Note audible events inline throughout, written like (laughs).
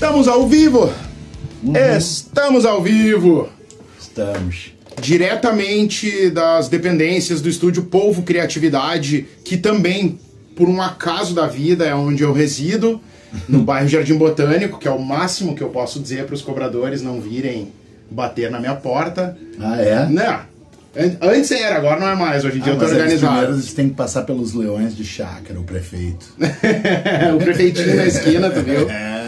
Estamos ao vivo! Estamos ao vivo! Estamos. Diretamente das dependências do estúdio Polvo Criatividade, que também, por um acaso da vida, é onde eu resido, no (laughs) bairro Jardim Botânico, que é o máximo que eu posso dizer para os cobradores não virem bater na minha porta. Ah, é? Né? An- Antes era, agora não é mais. Hoje em dia Ah, eu tô mas eles organizado. primeiro eles têm que passar pelos leões de chácara, o prefeito. (laughs) o prefeitinho na esquina, tu viu? (laughs) É.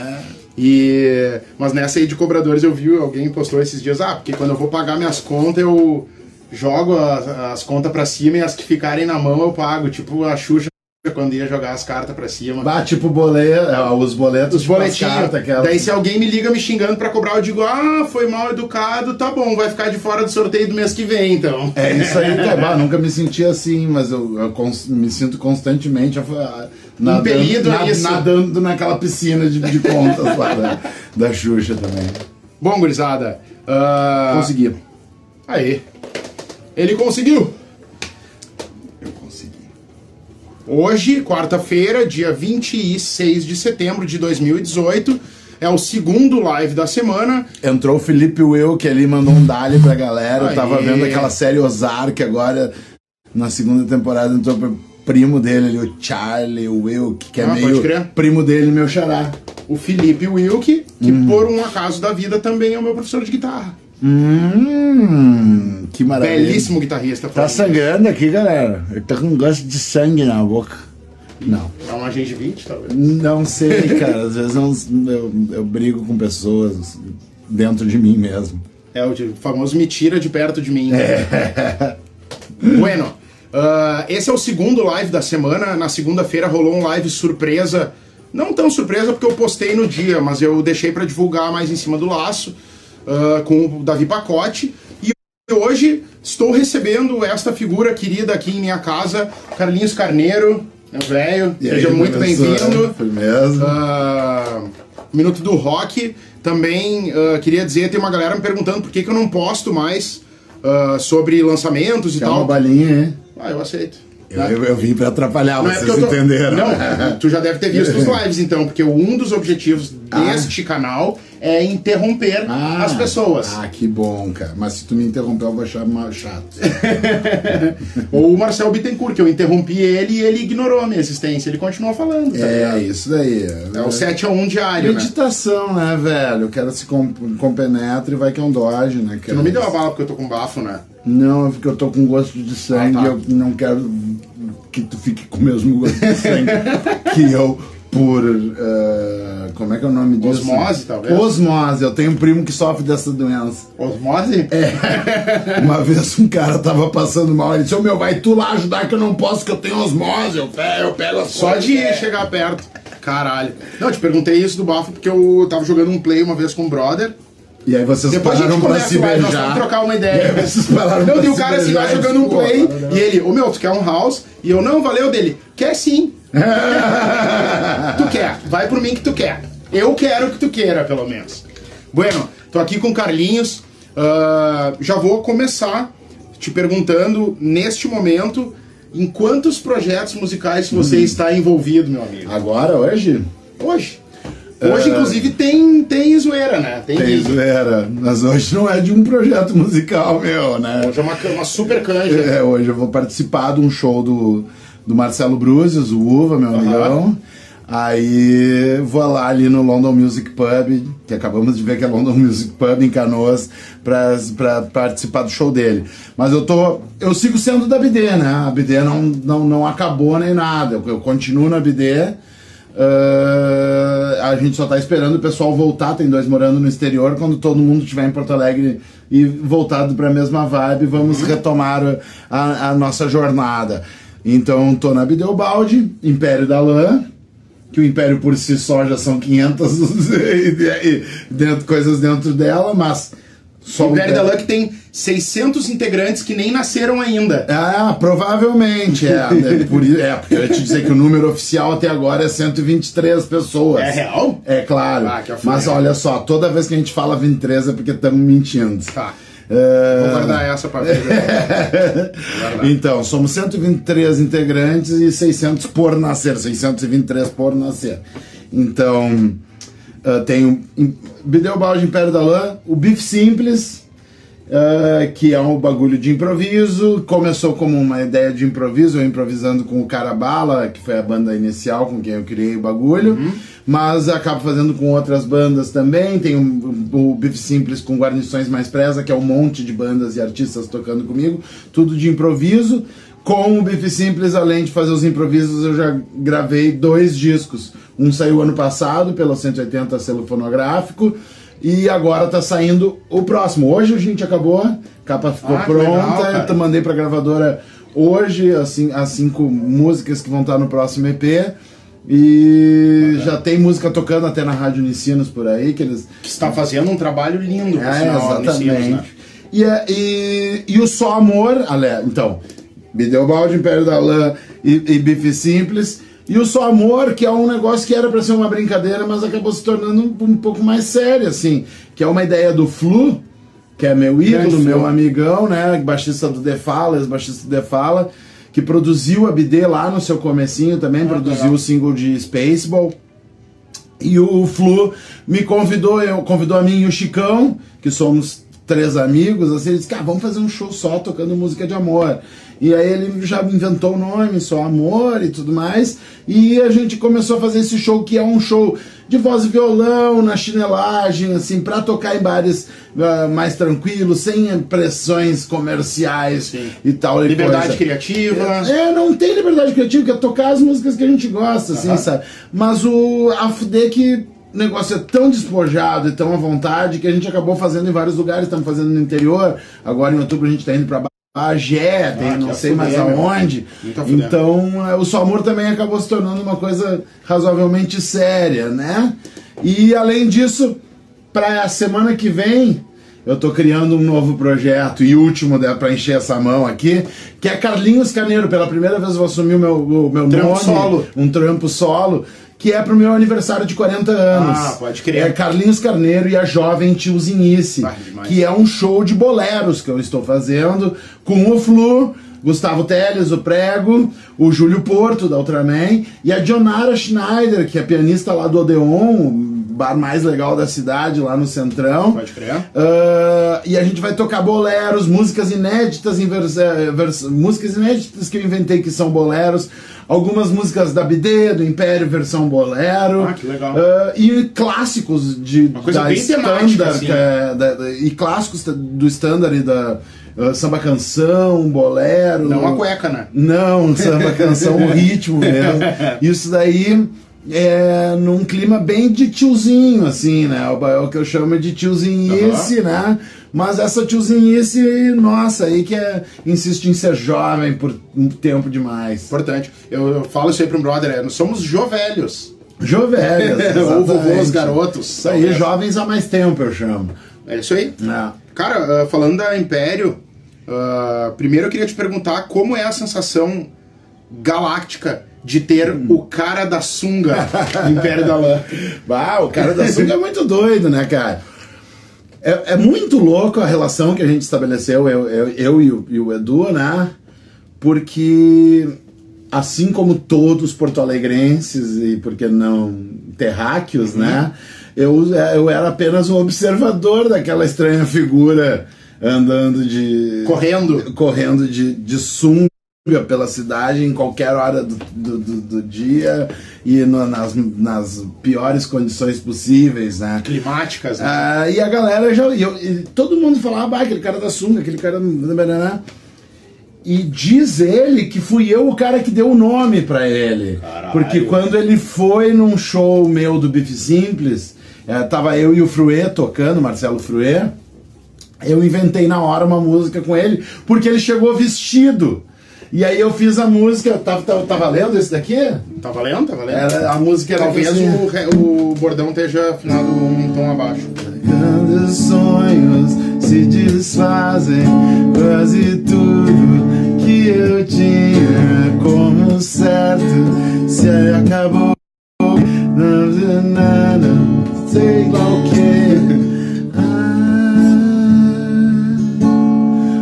E mas nessa aí de cobradores eu vi alguém postou esses dias, ah, porque quando eu vou pagar minhas contas eu jogo as, as contas pra cima e as que ficarem na mão eu pago, tipo a Xuxa quando ia jogar as cartas pra cima. Bah, tipo boleto, os boletos, Os tipo boletinhos. aquelas- Daí se alguém me liga me xingando pra cobrar, eu digo, ah, foi mal educado, tá bom, vai ficar de fora do sorteio do mês que vem, então. É isso aí, (laughs) tá, bah, nunca me senti assim, mas eu, eu me sinto constantemente nadando, Impelido a isso. nadando naquela piscina de, de contas lá da, da Xuxa também. Bom, gurizada. ah, Consegui. Aí. Ele conseguiu. Eu consegui. Hoje, quarta-feira, dia 26 de setembro de 2018, é o segundo live da semana. Entrou o Felipe Will, que ali mandou um dali pra galera. Eu Aí. tava vendo aquela série Ozark agora, na segunda temporada, entrou pro primo dele ali, o Charlie Will, que é Ah, pode meio crer. primo dele, meu xará. O Felipe Wilke, que Hum. por um acaso da vida também é o meu professor de guitarra. Hum, que maravilha. Belíssimo guitarrista. Tá sangrando aqui, galera. Eu tô com gosto de sangue na boca. Não. É uma gengivite, talvez. Não sei, (laughs) cara. Às vezes eu, eu, eu brigo com pessoas dentro de mim mesmo. É o famoso me tira de perto de mim. bueno, ah, esse é o segundo live da semana. Na segunda-feira rolou um live surpresa. Não tão surpresa porque eu postei no dia, mas eu deixei pra divulgar mais em cima do laço ah, com o Davi Pacote. E hoje estou recebendo esta figura querida aqui em minha casa, Carlinhos Carneiro, meu velho. E Seja aí, muito bem-vindo. Ah, Minuto do Rock. Também ah, queria dizer, tem uma galera me perguntando por que, que eu não posto mais sobre lançamentos e Quer tal. uma balinha, hein? Ah, eu aceito. Eu, eu, eu vim pra atrapalhar, Não é vocês eu tô- entenderam. Não, tu já deve ter visto os (laughs) lives então, porque um dos objetivos Ah. deste canal é interromper Ah, as pessoas. Ah, que bom, cara. Mas se tu me interromper, eu vou achar mais chato. (laughs) Ou o Marcel Bittencourt, que eu interrompi ele e ele ignorou a minha existência. Ele continuou falando. Tá é, ligado? isso daí. é o 7 a 1 diário, né? Meditação, né, velho? O cara se com- compenetra e vai que é um doge, né, cara? Tu não me deu a bala porque eu tô com bafo, né? Não, é porque eu tô com gosto de sangue Ah, tá. eu não quero que tu fique com o mesmo gosto de sangue (laughs) que eu por. eh, como é que é o nome disso? Osmose, talvez? Osmose. Eu tenho um primo que sofre dessa doença. Osmose? É. (laughs) Uma vez um cara tava passando mal, ele disse: Ô meu, vai tu lá ajudar que eu não posso, que eu tenho osmose. Eu, pego- eu pego Só de chegar perto. Caralho. Não, eu te perguntei isso do bafo porque eu tava jogando um play uma vez com um brother. E aí vocês Depois pararam pra se o live, nós beijar. vamos trocar uma ideia. (laughs) vocês pararam Não, pra e o se cara assim beijar vai e jogando um pô, play não, não. e ele, ô meu, tu quer um house? E eu, não, valeu dele. Quer sim. (laughs) tu quer, vai por mim que tu quer. Eu quero que tu queira, pelo menos. Bueno, tô aqui com o Carlinhos. ah, já vou começar te perguntando, neste momento, em quantos projetos musicais você Hum. está envolvido, meu amigo? Agora, hoje? Hoje. Hoje, inclusive, tem, tem zoeira, né? Tem, Tem zoeira. Mas hoje não é de um projeto (laughs) musical meu, né? Hoje é uma, uma super canja. É, hoje eu vou participar de um show do, do Marcelo Bruzes, o Uva, meu amigão. Aí vou lá ali no London Music Pub, que acabamos de ver que é London Music Pub em Canoas, pra, pra participar do show dele. Mas eu tô. Eu sigo sendo da BD, né? A BD não, não, não acabou nem nada. Eu, eu continuo na BD. Ah, a gente só tá esperando o pessoal voltar, tem dois morando no exterior. Quando todo mundo estiver em Porto Alegre e voltado para a mesma vibe, vamos retomar a, a nossa jornada. Então, tô na Bideobaldi, Império da Lã, que o Império por si só já são 500 (laughs) e- dentro, coisas dentro dela, mas só O Império da Luck tem 600 integrantes que nem nasceram ainda. Ah, provavelmente, é. é, por, é, porque eu ia te dizer que o número oficial até agora é 123 pessoas. É real? É claro. Ah, que. Mas olha só, toda vez que a gente fala 23 é porque estamos mentindo. Tá. É, Vou guardar essa ver. (laughs) Guardar. Então, somos 123 integrantes e 600 por nascer, 623 por nascer. Então, Uh, tem o Bideu Balde Império da Lã, o Beef Simples, uh, que é um bagulho de improviso. Começou como uma ideia de improviso, eu improvisando com o Carabala, que foi a banda inicial com quem eu criei o bagulho. Uhum. Mas acabo fazendo com outras bandas também. Tem o, o Beef Simples com Guarnições Mais Presa, que é um monte de bandas e artistas tocando comigo. Tudo de improviso. Com o Bife Simples, além de fazer os improvisos, eu já gravei dois discos. Um saiu ano passado pela 180 selo fonográfico e agora tá saindo o próximo. Hoje a gente acabou, a capa ficou ah, pronta, legal, eu mandei pra gravadora hoje assim, as cinco músicas que vão estar no próximo EP. E já tem música tocando até na Rádio Unicinos por aí, que eles. Que está fazendo um trabalho lindo, é, sinal, exatamente. Unicinos, né? e, é, e, e o Só Amor, ale, então, Bideobaldi, Império da Lã e, e Bife Simples. E o Só Amor, que é um negócio que era para ser uma brincadeira, mas acabou se tornando um, um, pouco mais sério, assim. Que é uma ideia do Flu, que é meu ídolo, meu amigão, né? Baixista do The Fala, baixista do The Fala, que produziu a BD lá no seu comecinho também, ah, produziu legal. o single de Spaceball. E o Flu me convidou, eu, convidou a mim e o Chicão, que somos três amigos, assim, ele disse, cara, vamos fazer um show só tocando música de amor. E aí ele já inventou o nome, só amor e tudo mais. E a gente começou a fazer esse show que é um show de voz e violão, na chinelagem, assim, para tocar em bares uh, mais tranquilos, sem pressões comerciais Sim. e tal. Liberdade coisa. criativa. É, é, não tem liberdade criativa, que é tocar as músicas que a gente gosta, assim, sabe? Mas o a fuder que o negócio é tão despojado e tão à vontade que a gente acabou fazendo em vários lugares, estamos fazendo no interior, agora em outubro a gente está indo para Bagé, ah, tem não sei mais aonde. Então, é, o Só Amor também acabou se tornando uma coisa razoavelmente séria, né? E além disso, para a semana que vem, eu tô criando um novo projeto e último para encher essa mão aqui, que é Carlinhos Carneiro. Pela primeira vez eu vou assumir o meu, o meu trampo nome, solo. um trampo solo que é pro meu aniversário de 40 anos. Ah, pode crer. É Carlinhos Carneiro e a Jovem Tiozinice, ah, que é um show de boleros que eu estou fazendo com o Flu, Gustavo Teles, o Prego, o Júlio Porto, da Ultraman, e a Dionara Schneider, que é pianista lá do Odeon, bar mais legal da cidade, lá no Centrão. Pode crer. Uh, e a gente vai tocar boleros, músicas inéditas, eh, vers, músicas inéditas que eu inventei que são boleros algumas músicas da BD, do Império, versão bolero. Ah, que legal. Uh, e clássicos de, Uma coisa da bem standard, assim. é, da, da, e clássicos do standard e da. Uh, samba canção, bolero. Não a cueca, né? Não, samba canção, o ritmo mesmo. (laughs) Isso daí é num clima bem de tiozinho, assim, né? É o que eu chamo de tiozinhice, uhum. né? Mas essa tiozinhice, nossa, aí que é, insiste em ser jovem por um tempo demais. Importante. Eu, eu falo isso aí para um brother, é, nós somos jovelhos. Jovelhos. (laughs) Ou vovôs garotos. Isso aí, jovens há mais tempo, eu chamo. É isso aí. É. Cara, uh, falando da Império, uh, primeiro eu queria te perguntar como é a sensação galáctica de ter hum. o cara da sunga Império da Lã. (laughs) Bah, o cara da sunga é muito doido, né, cara? É, é, muito louco a relação que a gente estabeleceu, eu, eu, eu e, o, e, o, Edu, né? Porque, assim como todos porto-alegrenses e, por que não, terráqueos, uhum. né? Eu, eu era apenas um observador daquela estranha figura andando de. Correndo. Correndo de, de sunga pela cidade em qualquer hora do, do, do, do dia e no, nas, nas piores condições possíveis, né? Climáticas, né? Ah, e a galera já. E, eu, e todo mundo falava, ah, aquele cara da sunga, aquele cara. E diz ele que fui eu o cara que deu o nome para ele. Caralho. Porque quando ele foi num show meu do Bife Simples, é, tava eu e o Fruê tocando, Marcelo Fruê. Eu inventei na hora uma música com ele, porque ele chegou vestido. E aí eu fiz a música, tá, tá, tá valendo esse daqui? Tá valendo, tá valendo. Era, a música era Talvez assim, o, o bordão esteja afinado um tom abaixo. Grandes sonhos se desfazem, quase tudo que eu tinha como certo se acabou. Sei lá o que.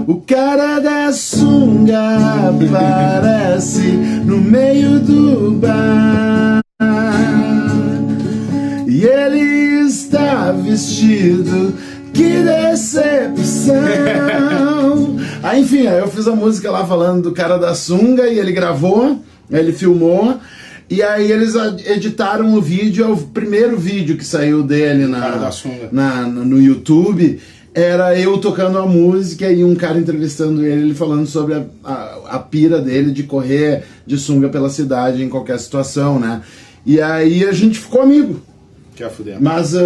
O cara da sunga aparece no meio do bar. E ele perdido. Que decepção! (laughs) aí, enfim, eu fiz a música lá falando do cara da sunga e ele gravou, ele filmou. E aí eles editaram o vídeo, é o primeiro vídeo que saiu dele na, na, no YouTube era eu tocando a música e um cara entrevistando ele, ele falando sobre a, a, a, pira dele de correr de sunga pela cidade em qualquer situação, né? E aí a gente ficou amigo. Que é Mas uh,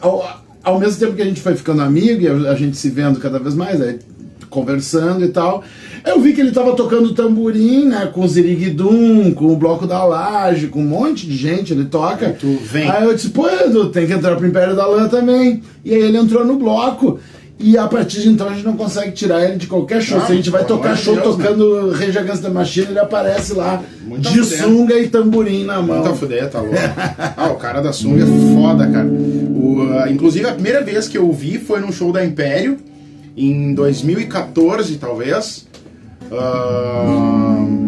ao, ao mesmo tempo que a gente foi ficando amigo e a, a gente se vendo cada vez mais, aí, conversando e tal, eu vi que ele tava tocando tamborim, né? Com o Ziriguidum, com o Bloco da Laje, com um monte de gente, ele toca. E tu vem. Aí eu disse, pô, Edu, tem que entrar pro Império da Lã também. E aí ele entrou no bloco. E a partir de então a gente não consegue tirar ele de qualquer show. Não, Se a gente vai tocar show Deus, tocando né? Rage Against the Machine, ele aparece lá de sunga e tamborim na mão. Muita fuder, tá louco. (laughs) ah, o cara da sunga é foda, cara. O, uh, inclusive a primeira vez que eu vi foi num show da Império, em 2014, talvez. Uh,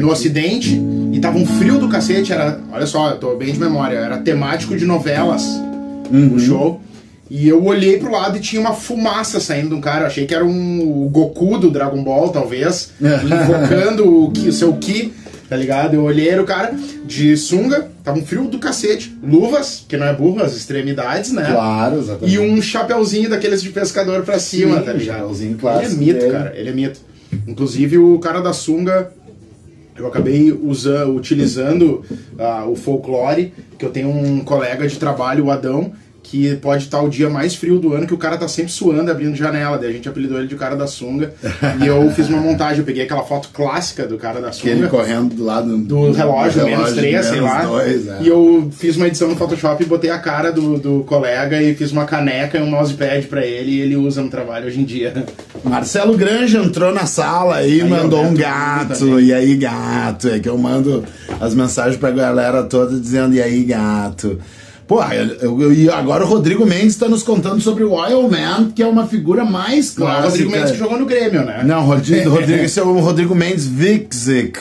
no Ocidente e tava um frio do cacete. Era, olha só, eu tô bem de memória, era temático de novelas uhum. o show. E eu olhei pro lado e tinha uma fumaça saindo de um cara. Eu achei que era um o Goku do Dragon Ball, talvez, (laughs) invocando o, o seu Ki, tá ligado? Eu olhei era o cara de sunga, tava um frio do cacete, luvas, que não é burro, as extremidades, né? Claro, exatamente. E um chapeuzinho daqueles de pescador pra cima, Sim, tá ligado? Um clássico. Ele é mito, dele. cara, ele é mito. Inclusive o cara da sunga, eu acabei usando, utilizando uh, o folclore, que eu tenho um colega de trabalho, o Adão, que pode estar o dia mais frio do ano, que o cara tá sempre suando abrindo janela. Daí a gente apelidou ele de cara da sunga. e eu fiz uma montagem, eu peguei aquela foto clássica do cara da sunga. ele correndo do lado do relógio, do relógio menos 3, sei lá. Dois, é. E eu fiz uma edição no Photoshop e botei a cara do, do colega e fiz uma caneca e um mousepad pra ele e ele usa no trabalho hoje em dia. Marcelo Granja entrou na sala aí, aí mandou um gato. E aí, gato? É que eu mando as mensagens pra galera toda dizendo, e aí, gato? Porra, e agora o Rodrigo Mendes está nos contando sobre o Oil Man, que é uma figura mais clássica. o Rodrigo Mendes que jogou no Grêmio, né? Não, Rodrigo, Rodrigo esse é o Rodrigo Mendes Wikzik,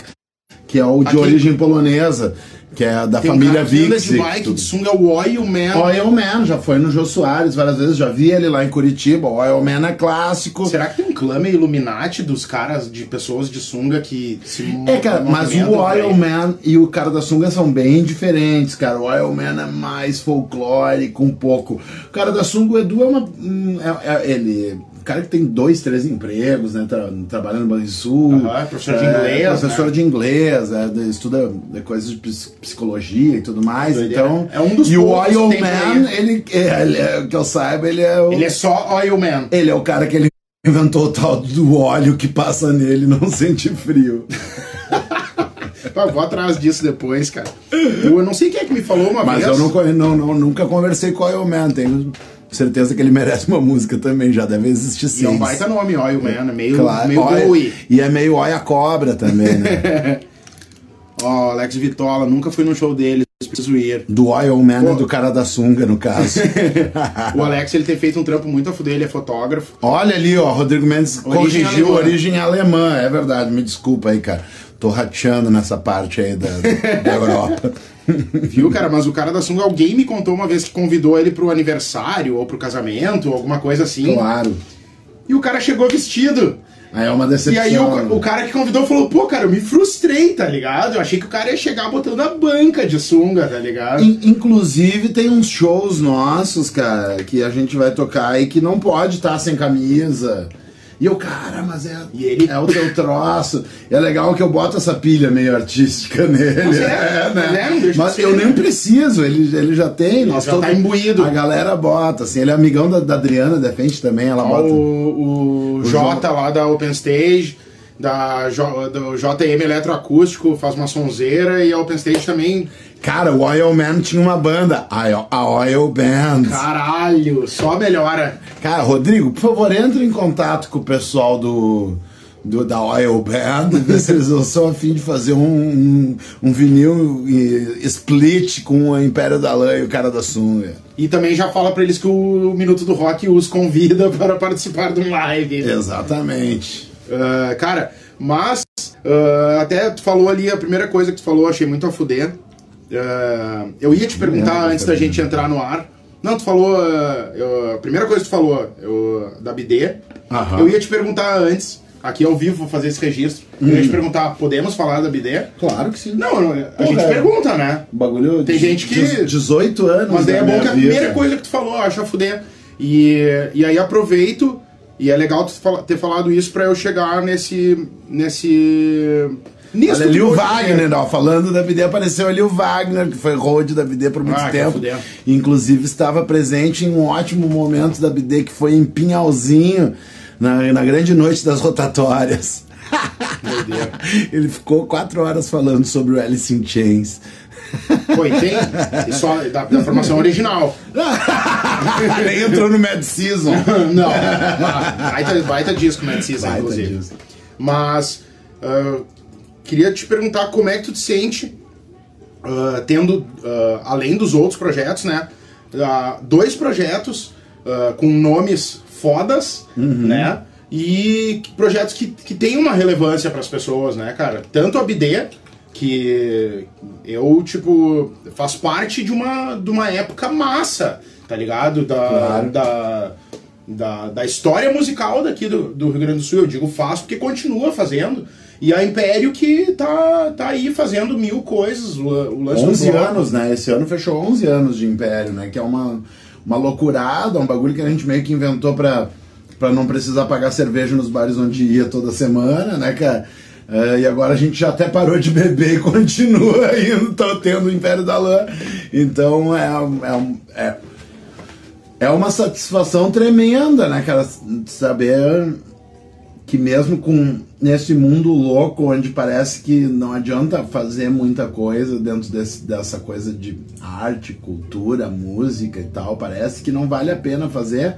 que é o de Aqui. origem polonesa que é da Tem família um Vix. de bike de sunga, o Oil Man. Oil Man, já foi no Jô Soares várias vezes, já vi ele lá em Curitiba. O Oil Man é clássico. Será que tem um clã meio Illuminati dos caras, de pessoas de sunga que se É, cara, mas o Oil Man e o cara da sunga são bem diferentes, cara. O Oil Man é mais folclórico um pouco. O cara da sunga, o Edu é uma. Hum, é, é, ele cara que tem dois, três empregos, né? Tra trabalhando no Banrisul. Uhum, professor de inglês. É, professor né? de inglês, é, estuda coisas de psicologia e tudo mais. então, é um dos E o Oil Man, ele, é, ele é, que eu saiba, ele é o. Ele é só Oil Man. Ele é o cara que ele inventou o tal do óleo que passa nele e não (laughs) sente frio. Eu vou atrás disso depois, cara. Eu não sei quem é que me falou uma Mas vez. Mas eu não, não, não, nunca conversei com o Oil Man. Tenho certeza que ele merece uma música também, já deve existir sim. E é um baita nome, Oil Man, é meio, claro, meio Bowie. E é meio Oi a Cobra também, né? (laughs) Ó, oh, Alex Vitola, nunca fui no show dele, preciso ir. Do Oil Man oh. e do cara da sunga, no caso. (laughs) o Alex, ele tem feito um trampo muito a fuder, ele é fotógrafo. Olha ali, ó, Rodrigo Mendes origem corrigiu alemã. origem alemã, é verdade, me desculpa aí, cara. Tô rateando nessa parte aí da, da Europa. (laughs) Viu, cara? Mas o cara da sunga, alguém me contou uma vez que convidou ele pro aniversário ou pro casamento, alguma coisa assim. Claro. E o cara chegou vestido. Aí é uma decepção. E aí o, o, cara que convidou falou, pô, cara, eu me frustrei, tá ligado? Eu achei que o cara ia chegar botando a banca de sunga, tá ligado? In, inclusive tem uns shows nossos, cara, que a gente vai tocar e que não pode estar tá sem camisa. E eu, cara, mas é, é o teu troço. E é legal que eu boto essa pilha meio artística (laughs) nele. Mas é, é né? É, mas eu nem preciso, ele, ele já tem. Ele já todo, tá imbuído. A galera bota, assim. Ele é amigão da, da Adriana Defende também, ela bota. O, o, o Jota lá da Open Stage da do JM Eletroacústico, faz uma sonzeira e a Open Stage também. Cara, o Oil Man tinha uma banda, a Oil Band. Caralho, só melhora. Cara, Rodrigo, por favor, entre em contato com o pessoal do, do da Oil Band, (laughs) ver se eles não são afim de fazer um, um, um vinil split com o Império da Lã e o cara da Sunga. E também já fala para eles que o Minuto do Rock os convida (laughs) para participar de um live. Exatamente. Uh, cara, mas uh, até tu falou ali, a primeira coisa que tu falou, achei muito a fuder. Uh, eu ia te perguntar antes da gente entrar no ar, Não, tu falou. eu- a primeira coisa que tu falou eu, da BD. Aham. Eu ia te perguntar antes, aqui ao vivo, vou fazer esse registro. Eu ia te perguntar, podemos falar da BD? Claro que sim. Não, não, a Porra, gente pergunta, né? O bagulho. Tem de- gente que- de 18 anos. Mas daí da é bom minha que a vida. primeira coisa que tu falou, acho a fuder. E, e aí aproveito, e é legal ter falado isso pra eu chegar nesse. nesse. Nisso Olha ali o Wagner, é. ó, falando da BD, apareceu ali o Wagner, que foi road da BD por muito Ah, tempo. Inclusive estava presente em um ótimo momento da BD que foi em Pinhalzinho, na, na grande noite das rotatórias. Meu Deus. (laughs) Ele ficou quatro horas falando sobre o Alice in Chains. Foi, tem. Só da, da formação original. (laughs) Nem entrou no Mad Season. (laughs) Não. Baita, baita disco, Mad Season, Baita inclusive. disco. Mas. ah, queria te perguntar como é que tu te sente ah, tendo, ah, além dos outros projetos, né? dois projetos com nomes fodas, Uhum. né? E projetos que, que têm uma relevância para as pessoas, né, cara? Tanto a BD, que eu, tipo, faço parte de uma, de uma época massa, tá ligado? Da, Claro. da, da, da história musical daqui do, do Rio Grande do Sul. Eu digo faço porque continua fazendo. E a Império que tá, tá aí fazendo mil coisas. O, o lance do 11 bloco. anos, né? Esse ano fechou 11 anos de Império, né? Que é uma, uma loucurada, um bagulho que a gente meio que inventou pra, pra não precisar pagar cerveja nos bares onde ia toda semana, né, cara? É, e agora a gente já até parou de beber e (laughs) continua indo, tô tendo o Império da Lã. Então é, é, é, é uma satisfação tremenda, né, cara? Saber que mesmo com nesse mundo louco onde parece que não adianta fazer muita coisa dentro desse, dessa coisa de arte, cultura, música e tal, parece que não vale a pena fazer.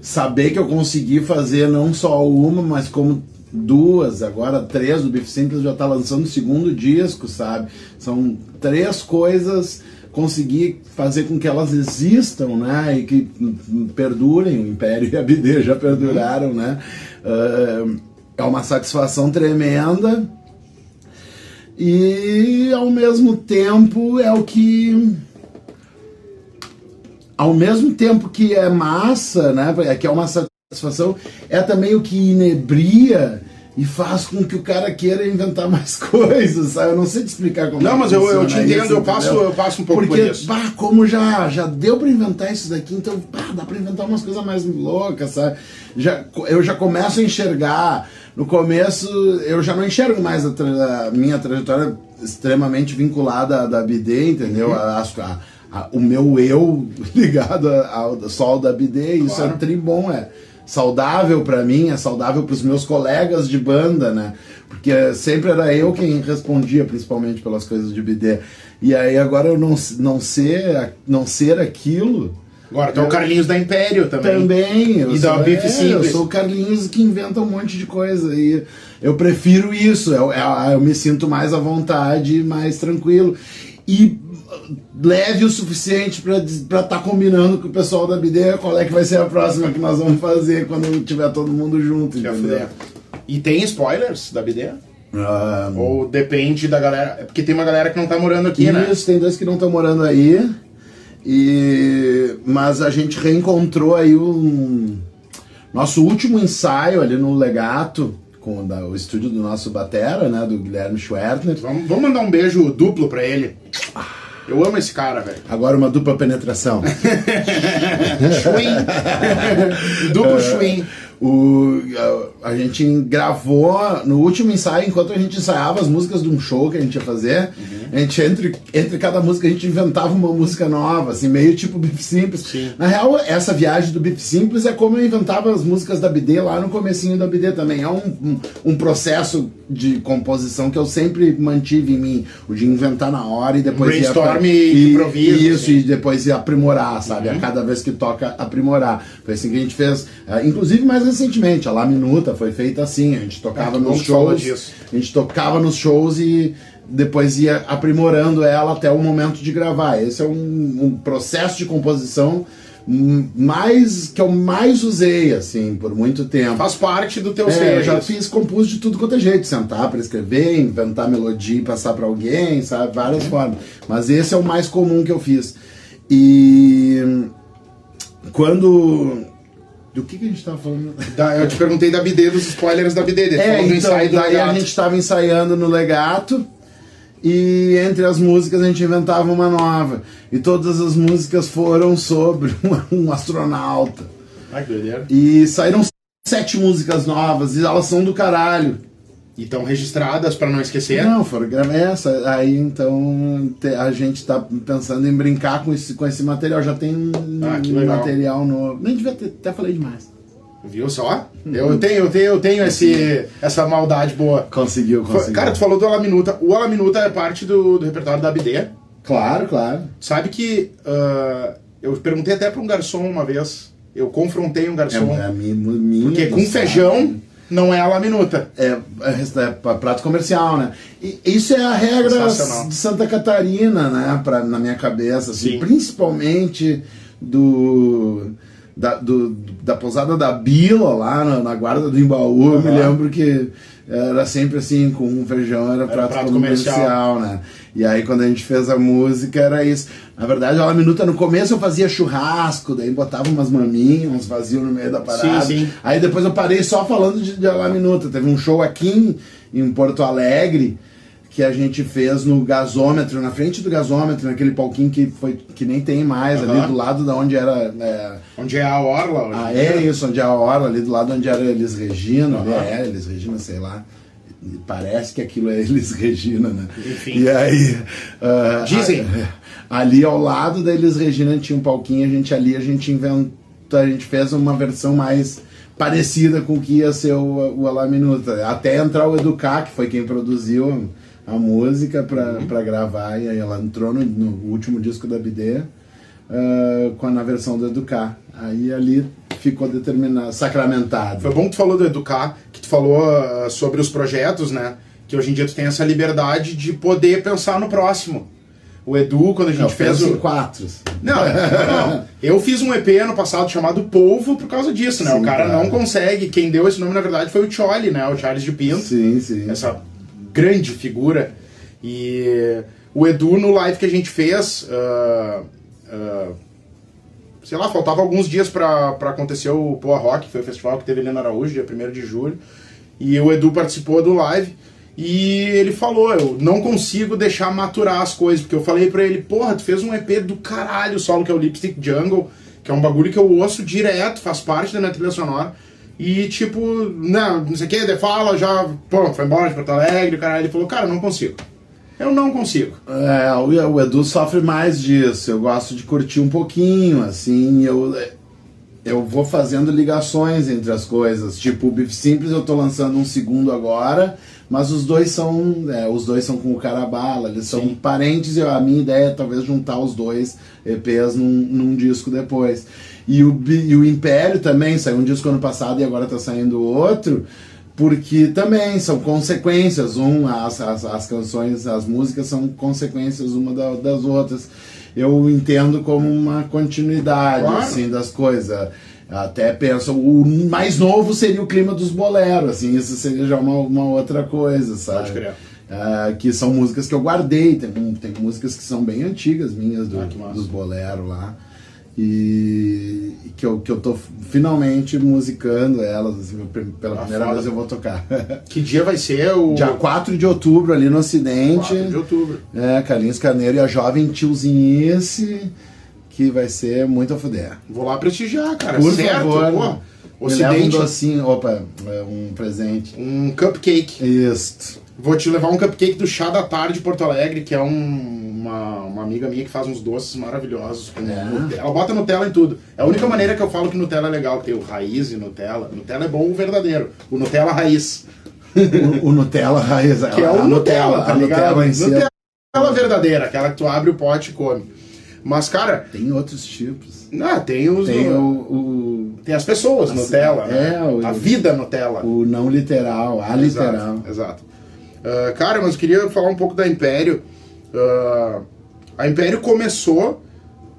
Saber que eu consegui fazer não só uma, mas como duas, agora três, o Beef Simples já tá lançando o segundo disco, sabe? São três coisas, consegui fazer com que elas existam, né? E que perdurem, o Império e a BD já perduraram, né? Ah, é uma satisfação tremenda e ao mesmo tempo é o que ao mesmo tempo que é massa, né, que é uma satisfação, é também o que inebria e faz com que o cara queira inventar mais (laughs) coisas, sabe? Eu não sei te explicar como Não, é mas eu, eu te entendo, isso, eu, passo, entendeu? eu passo um pouco Porque, por isso. bah, como já, já deu pra inventar isso daqui, então bah, dá pra inventar umas coisas mais loucas, sabe? Já, eu já começo a enxergar. No começo, eu já não enxergo mais a, a minha trajetória extremamente vinculada à da BD, entendeu? Uhum. A- a- a- o meu eu (laughs) ligado ao sol da BD, isso Claro. é tribom, é saudável pra mim, é saudável pros meus colegas de banda, né? Porque sempre era eu quem respondia, principalmente pelas coisas de BD. E aí agora eu não, não ser, não ser aquilo. Agora, tu é o Carlinhos da Império também. Também, eu E sou, da Beef é, Simples. eu sou o Carlinhos que inventa um monte de coisa e eu prefiro isso, eu, eu, eu me sinto mais à vontade, mais tranquilo e leve o suficiente pra estar tá combinando com o pessoal da BD qual é que vai ser a próxima que nós vamos fazer quando tiver todo mundo junto, entendeu? E tem spoilers da BD? Ah, Ou depende da galera? É porque tem uma galera que não tá morando aqui, né? Isso, tem dois que não estão morando aí. E mas a gente reencontrou aí um nosso último ensaio ali no Legato com o o estúdio do nosso batera, né, do Guilherme Schwertner. Vamos, vamos mandar um beijo duplo pra ele. Eu amo esse cara, velho. Agora uma dupla penetração. (laughs) Schwing. duplo Schwing. O, a, a gente gravou no último ensaio, enquanto a gente ensaiava as músicas de um show que a gente ia fazer, a gente, entre, entre cada música, a gente inventava uma música nova, assim, meio tipo Beef Simples. Sim. Na real, essa viagem do Beef Simples é como eu inventava as músicas da BD lá no comecinho da BD também. É um, um, um processo de composição que eu sempre mantive em mim, o de inventar na hora e depois Brainstorm e improviso, Isso, assim. e depois aprimorar, sabe? Uhum. A cada vez que toca, aprimorar. Foi assim que a gente fez. eh, inclusive, mais recentemente, a La Minuta foi feita assim. A gente tocava bom nos shows. disso. A gente tocava nos shows e depois ia aprimorando ela até o momento de gravar. Esse é um, um processo de composição mais que eu mais usei, assim, por muito tempo. Faz parte do teu É, ser. eu já fiz, compus de tudo quanto é jeito, sentar para escrever, inventar melodia e passar para alguém, sabe, várias formas. Mas esse é o mais comum que eu fiz. E quando. Do que, que a gente tava falando? Da- eu te perguntei da BD, dos spoilers da BD. É, então, daí a gente tava ensaiando no Legato e entre as músicas a gente inventava uma nova. E todas as músicas foram sobre (laughs) um, um astronauta. Ai, que doideira. E saíram sete músicas novas e elas são do caralho. E estão registradas pra não esquecer. Não, foram gravadas essa. Aí então a gente tá pensando em brincar com esse, com esse material. Já tem um Ah, legal. material novo. Nem devia ter, até falei demais. Viu só? Eu tenho, eu tenho, eu tenho esse, essa maldade boa. Conseguiu, conseguiu. Cara, tu falou do Alaminuta. O Alaminuta é parte do, do repertório da BD. Claro, claro. Sabe que ah, eu perguntei até pra um garçom uma vez. Eu confrontei um É, garçom. é a minha, porque com sabe? feijão não é Alaminuta. É, é, é pra- prato comercial, né? E isso é a regra de Santa Catarina, né? Pra, na minha cabeça, assim, Sim. principalmente do da, do, da pousada da Bila lá na, na guarda do Embaú. Eu me lembro que era sempre assim, com um feijão era, prato, prato comercial, comercial. né? E aí quando a gente fez a música era isso. Na verdade, ela minuta no começo eu fazia churrasco, daí botava umas maminhas, uns vazios no meio da parada. Sim, sim. Aí depois eu parei só falando de, de Minuta. Teve um show aqui em, em Porto Alegre que a gente fez no gasômetro, na frente do gasômetro, naquele palquinho que, foi, que nem tem mais, ali Aham. do lado da onde era. é, Onde é a Orla? hoje ah, é dia. isso, onde é a hora, ali do lado onde era Elis Regina, ali Aham. é Elis Regina, sei lá. Parece que aquilo é Elis Regina, né? Enfim. E aí. ah, Dizem. a- ali ao lado da Elis Regina tinha um palquinho, a gente ali, a gente inventou, a gente fez uma versão mais parecida com o que ia ser o, o Alá Minuta. Até entrar o Educar, que foi quem produziu a música pra, Uhum. gravar, e aí ela entrou no, no último disco da BD ah, com a, na versão do Educar. Aí ali ficou determinado, sacramentado. Foi bom que tu falou do Educar, que tu falou ah, sobre os projetos, né? Que hoje em dia tu tem essa liberdade de poder pensar no próximo. O Edu, quando a gente fez o. quatro. Não, não. Eu fiz um EP ano passado chamado Polvo por causa disso, né? Sim, o cara claro. não consegue. Quem deu esse nome, na verdade, foi o Choli, né? O Charles de Pinto. Sim, sim. essa grande figura. E o Edu, no live que a gente fez, ah, ah, sei lá, faltava alguns dias pra acontecer o Poa Rock, que foi o festival que teve no Araújo, dia 1 de julho. E o Edu participou do live. E ele falou, eu não consigo deixar maturar as coisas, porque eu falei pra ele, porra, tu fez um EP do caralho solo, que é o Lipstick Jungle, que é um bagulho que eu ouço direto, faz parte da minha trilha sonora. E tipo, não, não sei o que, de fala, já, pô, foi embora de Porto Alegre, o cara, ele falou, cara, não consigo. Eu não consigo. É, o, Edu sofre mais disso. Eu gosto de curtir um pouquinho, assim. Eu, eu vou fazendo ligações entre as coisas. Tipo, o Beef Simples eu tô lançando um segundo agora, mas os dois são. é, os dois são com o Carabala, eles são Sim. parentes e a minha ideia é talvez juntar os dois EPs num, num disco depois. E o, e o Império também saiu um disco ano passado e agora tá saindo outro porque também são consequências, um, as, as, as canções, as músicas são consequências uma da- das outras. Eu entendo como uma continuidade Claro. assim das coisas. Até penso, o mais novo seria o clima dos boleros, assim, isso seria já uma, uma outra coisa, sabe? Pode crer. Ah, que são músicas que eu guardei, tem, tem músicas que são bem antigas minhas do- Ah, dos boleros lá. E e que eu, que eu tô finalmente musicando elas, assim, pela Ah, primeira foda. vez eu vou tocar. (laughs) Que dia vai ser o. Dia 4 de outubro, ali no Ocidente. 4 de outubro. É, Carlinhos Carneiro e a jovem tiozinhice, que vai ser muito a fuder. Vou lá prestigiar, cara. Por certo, favor, pô. me leva um Ocidente, docinho, opa, é, um presente. um cupcake. Isso. Vou te levar um cupcake do Chá da Tarde de Porto Alegre, que é um- uma, uma amiga minha que faz uns doces maravilhosos. Com É? Nutella. Ela bota Nutella em tudo. É a única maneira que eu falo que Nutella é legal, tem o raiz e Nutella. Nutella é bom o verdadeiro. O Nutella raiz. O, o Nutella raiz. (laughs) Que é o a Nutella, tá a ligado? Nutella em si. Nutella verdadeira, aquela que tu abre o pote e come. Mas, cara, Tem outros tipos. não, tem os. Tem o, o, Tem as pessoas Assim, Nutella, né? é, o- A vida Nutella. o não literal, a literal. Exato. Ah, cara, mas eu queria falar um pouco da Império. Ah, a Império começou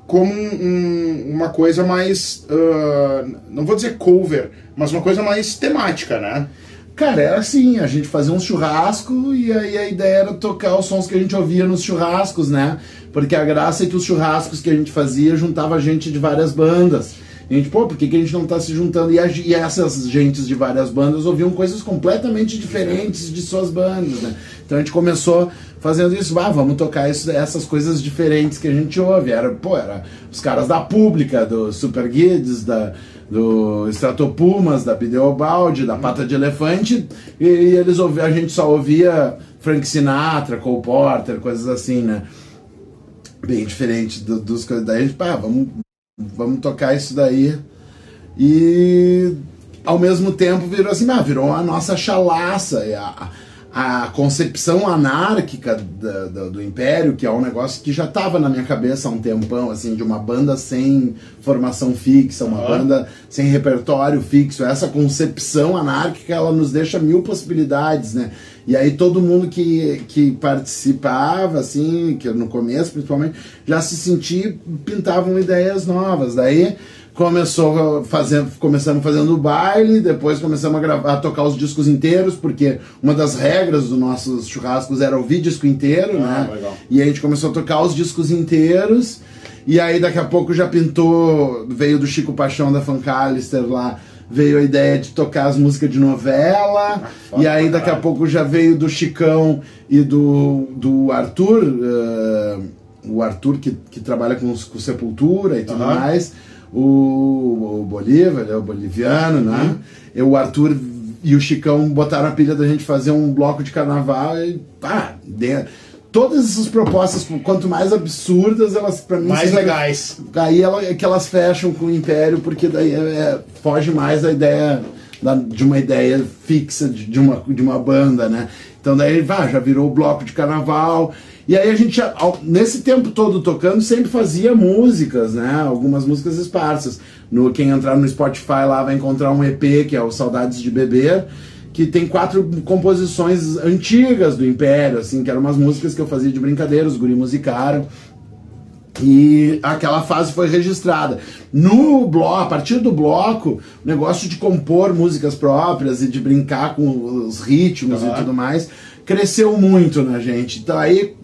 como um- um- uma coisa mais. ah, não vou dizer cover, mas uma coisa mais temática, né? Cara, era assim, a gente fazia um churrasco e aí a ideia era tocar os sons que a gente ouvia nos churrascos, né? Porque a graça é que os churrascos que a gente fazia juntava gente de várias bandas. A gente, pô, por que, que a gente não tá se juntando? E, a, e essas gentes de várias bandas ouviam coisas completamente diferentes de suas bandas, né? Então a gente começou fazendo isso, ah, vamos tocar isso, essas coisas diferentes que a gente ouve. Era, pô, era os caras da Pública, do Super Guides, da, do Stratopumas, da Bideobaldi, da Pata de Elefante, e, e eles ouviam, a gente só ouvia Frank Sinatra, Cole Porter, coisas assim, né? Bem diferente do, dos coisas. Daí a gente, pá, vamos, vamos tocar isso daí. E ao mesmo tempo virou assim, ah, virou a nossa chalaça. A, a concepção anárquica da, da, do Império, que é um negócio que já estava na minha cabeça há um tempão, assim, de uma banda sem formação fixa, uma uhum. banda sem repertório fixo. Essa concepção anárquica, ela nos deixa mil possibilidades, né? E aí todo mundo que, que participava, assim, que no começo principalmente, já se sentia, pintavam ideias novas. Daí começou fazendo, começamos fazendo o baile, depois começamos a, gravar, a tocar os discos inteiros, porque uma das regras dos nossos churrascos era ouvir disco inteiro, ah, né? Legal. E a gente começou a tocar os discos inteiros, e aí daqui a pouco já pintou, veio do Chico Paixão da Fancalister lá, veio a ideia de tocar as músicas de novela, ah, e aí daqui a pouco já veio do Chicão e do, do Arthur, uh, o Arthur que, que trabalha com, com Sepultura e tudo uhum. mais, o, o Bolívar, é o boliviano, né? E o Arthur e o Chicão botaram a pilha da gente fazer um bloco de carnaval e pá, de, todas essas propostas, quanto mais absurdas, elas para mim mais legais. Aí ela, é que elas fecham com o Império, porque daí é, é, foge mais da ideia da, de uma ideia fixa de, de, uma, de uma banda, né? Então daí vá, já virou o bloco de carnaval. E aí a gente, nesse tempo todo tocando, sempre fazia músicas, né? Algumas músicas esparsas. No, quem entrar no Spotify lá vai encontrar um EP, que é o Saudades de Beber, que tem quatro composições antigas do Império, assim, que eram umas músicas que eu fazia de brincadeira, os guri musicaram. E aquela fase foi registrada. No bloco, a partir do bloco, o negócio de compor músicas próprias e de brincar com os ritmos e tudo mais cresceu muito na gente. Então aí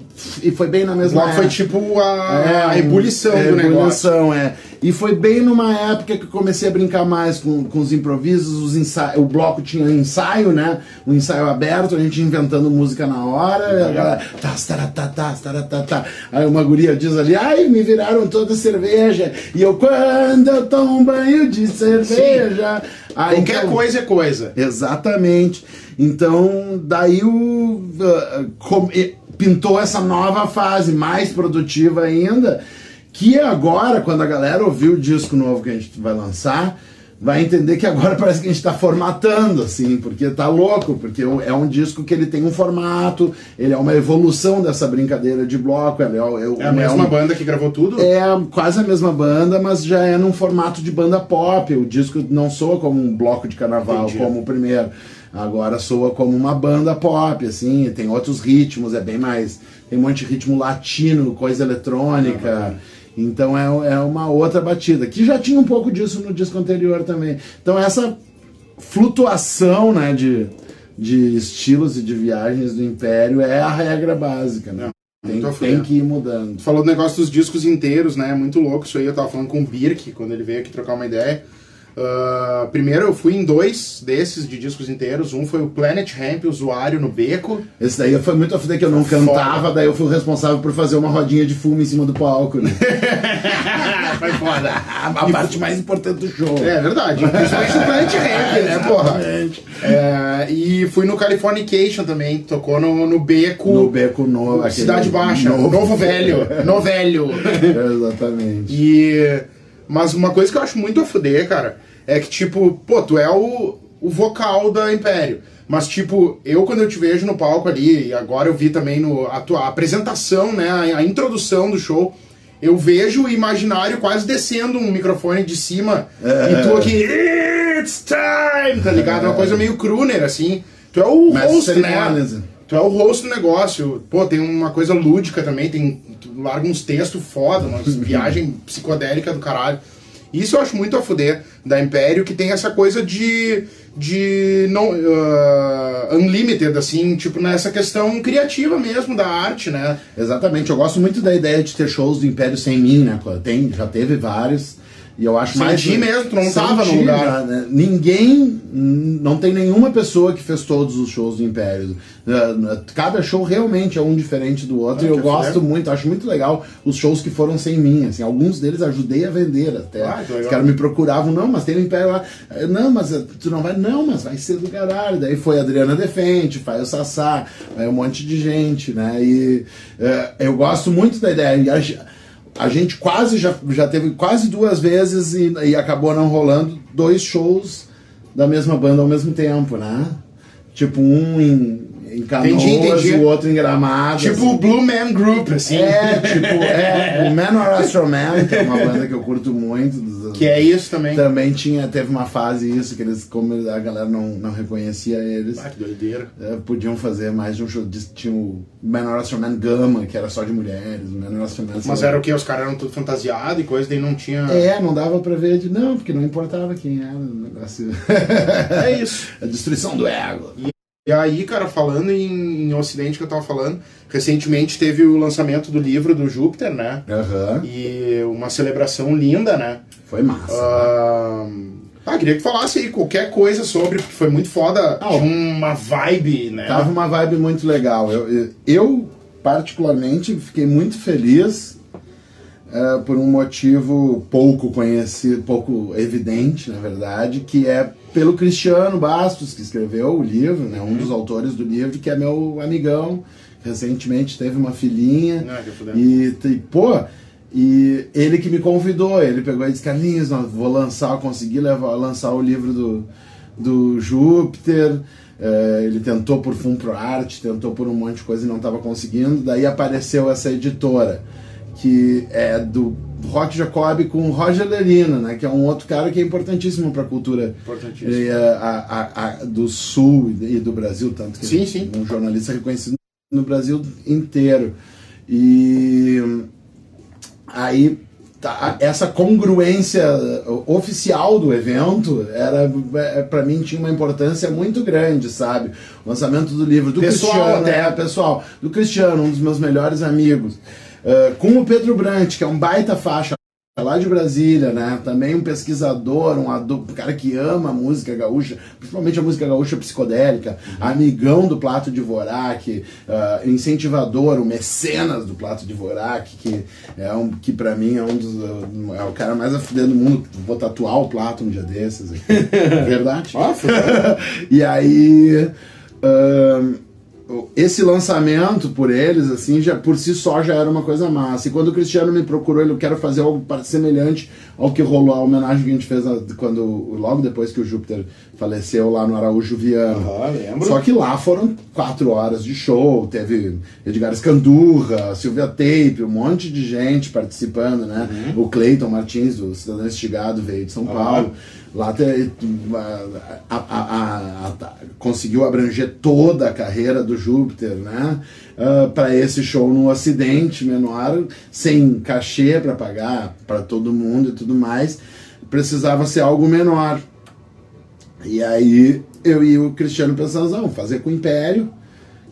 e foi bem na mesma época. foi tipo a, é, a ebulição é, do ebulição, negócio. é. E foi bem numa época que eu comecei a brincar mais com, com os improvisos, os ensaios, o bloco tinha ensaio, né? Um ensaio aberto, a gente inventando música na hora, uhum. a galera, tá, tá, tá, tá, tá, tá. Aí uma guria diz ali, ai, me viraram toda cerveja. E eu, quando eu tomo um banho de cerveja. Aí, Qualquer então, coisa é coisa. Exatamente. Então, daí o. Uh, com, pintou essa nova fase, mais produtiva ainda, que agora, quando a galera ouvir o disco novo que a gente vai lançar, vai entender que agora (laughs) parece que a gente está formatando, assim, porque tá louco, porque é um disco que ele tem um formato, ele é uma evolução dessa brincadeira de bloco. Ele é, é, é a mesma é um, banda que gravou tudo? É quase a mesma banda, mas já é num formato de banda pop. O disco não soa como um bloco de carnaval, Entendi. como o primeiro. Agora soa como uma banda pop, assim, tem outros ritmos, é bem mais. Tem um monte de ritmo latino, coisa eletrônica. Então é, é uma outra batida, que já tinha um pouco disso no disco anterior também. Então essa flutuação né, de, de estilos e de viagens do Império é a regra básica, né? Tem, tem, que ir mudando. Tu falou do negócio dos discos inteiros, né? Muito louco isso aí. Eu tava falando com o Birk quando ele veio aqui trocar uma ideia. Uh, primeiro eu fui em dois desses de discos inteiros. Um foi o Planet Ramp, Usuário no Beco. Esse daí foi muito a fuder que eu não cantava, foda. daí eu fui responsável por fazer uma rodinha de fumo em cima do palco, né? (laughs) foi foda. A, a parte mais importante do show. É verdade. Principalmente no Planet Ramp, né, porra? É, e fui no Californication também, tocou no, no Beco. No Beco Novo. Cidade Baixa, Novo, novo Velho. no Velho. (laughs) Exatamente. E. Mas uma coisa que eu acho muito a fuder, cara é que, tipo, pô, tu é o, o vocal da Império. Mas, tipo, eu quando eu te vejo no palco ali, e agora eu vi também no, a tua apresentação, né, a, a introdução do show, eu vejo o imaginário quase descendo um microfone de cima é. e tu aqui, it's time, tá ligado? É uma coisa meio crooner, assim. Tu é o Mas host, né? Tu é o host do negócio. Pô, tem uma coisa lúdica também, tem, tu larga uns textos foda, umas (laughs) viagem psicodélica do caralho. Isso eu acho muito a fuder da Império, que tem essa coisa de. de. não. Uh, unlimited, assim, tipo, nessa questão criativa mesmo da arte, né? Exatamente. Eu gosto muito da ideia de ter shows do Império sem mim, né? Tem, já teve vários. E eu acho Senti mais. mesmo, tu não Senti, tava no lugar. né? Ninguém. Não tem nenhuma pessoa que fez todos os shows do Império. Uh, Cada show realmente é um diferente do outro. Ah, e eu gosto muito, acho muito legal os shows que foram sem mim. Assim, alguns deles ajudei a vender até. Ah, que legal. Os caras me procuravam, não, mas tem o Império lá. Eh, Não, mas eh, tu não vai, não, mas vai ser do caralho. Daí foi a Adriana Defente, vai o Sassá, vai um monte de gente, né? E eh, eu gosto muito da ideia. A gente quase já, já teve quase duas vezes e, e acabou não rolando dois shows da mesma banda ao mesmo tempo, né? Tipo, um em, em Canoas Entendi, entendi. o outro em Gramado. Tipo assim. o Blue Man Group, assim. É, tipo, é, o Man or Astro Man, que é uma banda que eu curto muito. Que é isso também. Também tinha, teve uma fase isso, que eles, como a galera não, não reconhecia eles, Ah, que doideira. eh, podiam fazer mais de um show. Tinha o Man or Astro Man Gama, que era só de mulheres, o Man or Astro Man... Mas era o que? Os caras eram tudo fantasiados e coisa, daí não tinha. É, não dava pra ver de. Não, porque não importava quem era o negócio. É isso. (laughs) a destruição do ego. E aí, cara, falando em, em Ocidente que eu tava falando, recentemente teve o lançamento do livro do Júpiter, né? Aham. E uma celebração linda, né? Foi massa. Ah, ah, queria que falasse aí qualquer coisa sobre, porque foi muito foda. Ah, uma vibe, né? Tava uma vibe muito legal. Eu, eu, eu, particularmente, fiquei muito feliz eh, por um motivo pouco conhecido, pouco evidente, na verdade, que é pelo Cristiano Bastos, que escreveu o livro, né, um dos autores do livro, que é meu amigão. Recentemente teve uma filhinha. Ah. E, e, pô, e ele que me convidou, ele pegou e disse, Carlinhos, vou lançar, consegui levar, lançar o livro do, do Júpiter. Eh, ele tentou por Fum Pro Arte, tentou por um monte de coisa e não estava conseguindo. Daí apareceu essa editora, que é do Rock Jacob com Roger Lerina, né? Que é um outro cara que é importantíssimo para a cultura eh, a- a- do Sul e do Brasil, tanto que Sim, sim. um jornalista reconhecido no Brasil inteiro. E aí tá, essa congruência oficial do evento era para mim tinha uma importância muito grande, sabe? O lançamento do livro do Pessoal Cristiano, até. é, pessoal, do Cristiano, um dos meus melhores amigos, eh, com o Pedro Brant, que é um baita faixa lá de Brasília, né? Também um pesquisador, um, adu- um cara que ama a música gaúcha, principalmente a música gaúcha psicodélica, amigão do Plato de Vorak, ah, incentivador, o mecenas do Plato de Vorak, que é um que para mim é um dos ah, é o cara mais a fuder do mundo. Vou tatuar o Plato um dia desses. aqui. (laughs) Verdade. Ah, (laughs) fudeu. e aí ahn, esse lançamento por eles, assim, já por si só já era uma coisa massa. E quando o Cristiano me procurou, ele eu quero fazer algo semelhante ao que rolou a homenagem que a gente fez quando logo depois que o Júpiter faleceu lá no Araújo Viana. Aham, lembro. Só que lá foram quatro horas de show, teve Edgar Escandurra, Silvia Tape, um monte de gente participando, né? Uhum. O Cleiton Martins, do Cidadão Instigado, veio de São Paulo. Lá te- a- a- a- conseguiu abranger toda a carreira do Júpiter, né? para esse show no Ocidente menor, sem cachê para pagar para todo mundo e tudo mais, precisava ser algo menor. E aí eu e o Cristiano pensamos, não, fazer com o Império,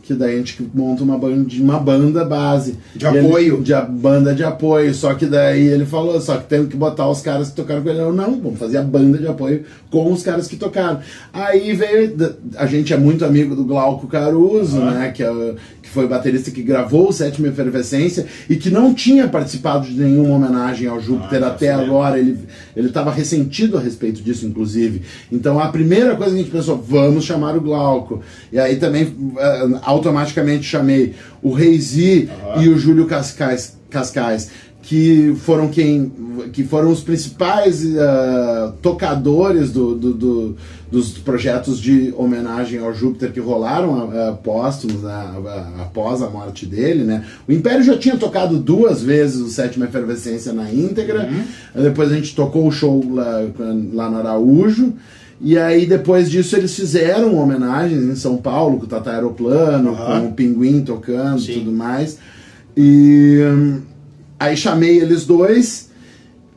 que daí a gente monta uma banda, uma banda base. De E ele- apoio. de a- banda de apoio. Só que daí ele falou, só que temos que botar os caras que tocaram com ele. Eu, não, vamos fazer a banda de apoio com os caras que tocaram. Aí veio. A gente é muito amigo do Glauco Caruso, né? Que, é, que foi o baterista que gravou o Sétima Efervescência e que não tinha participado de nenhuma homenagem ao Júpiter Ah, até agora. Ele ele estava ressentido a respeito disso, inclusive. Então a primeira coisa que a gente pensou, vamos chamar o Glauco. E aí também eh, automaticamente chamei o Reizi e o Júlio Cascais, Cascais que foram quem que foram os principais eh, tocadores do, do- do- dos projetos de homenagem ao Júpiter que rolaram eh, póstumos a- após a morte dele, né? O Império já tinha tocado duas vezes o Sétima Efervescência na íntegra. Depois a gente tocou o show lá, lá no Araújo. E aí, depois disso, eles fizeram homenagens em São Paulo, com o Tata Aeroplano, Aham. com o Pinguim tocando e tudo mais. E hum, aí chamei eles dois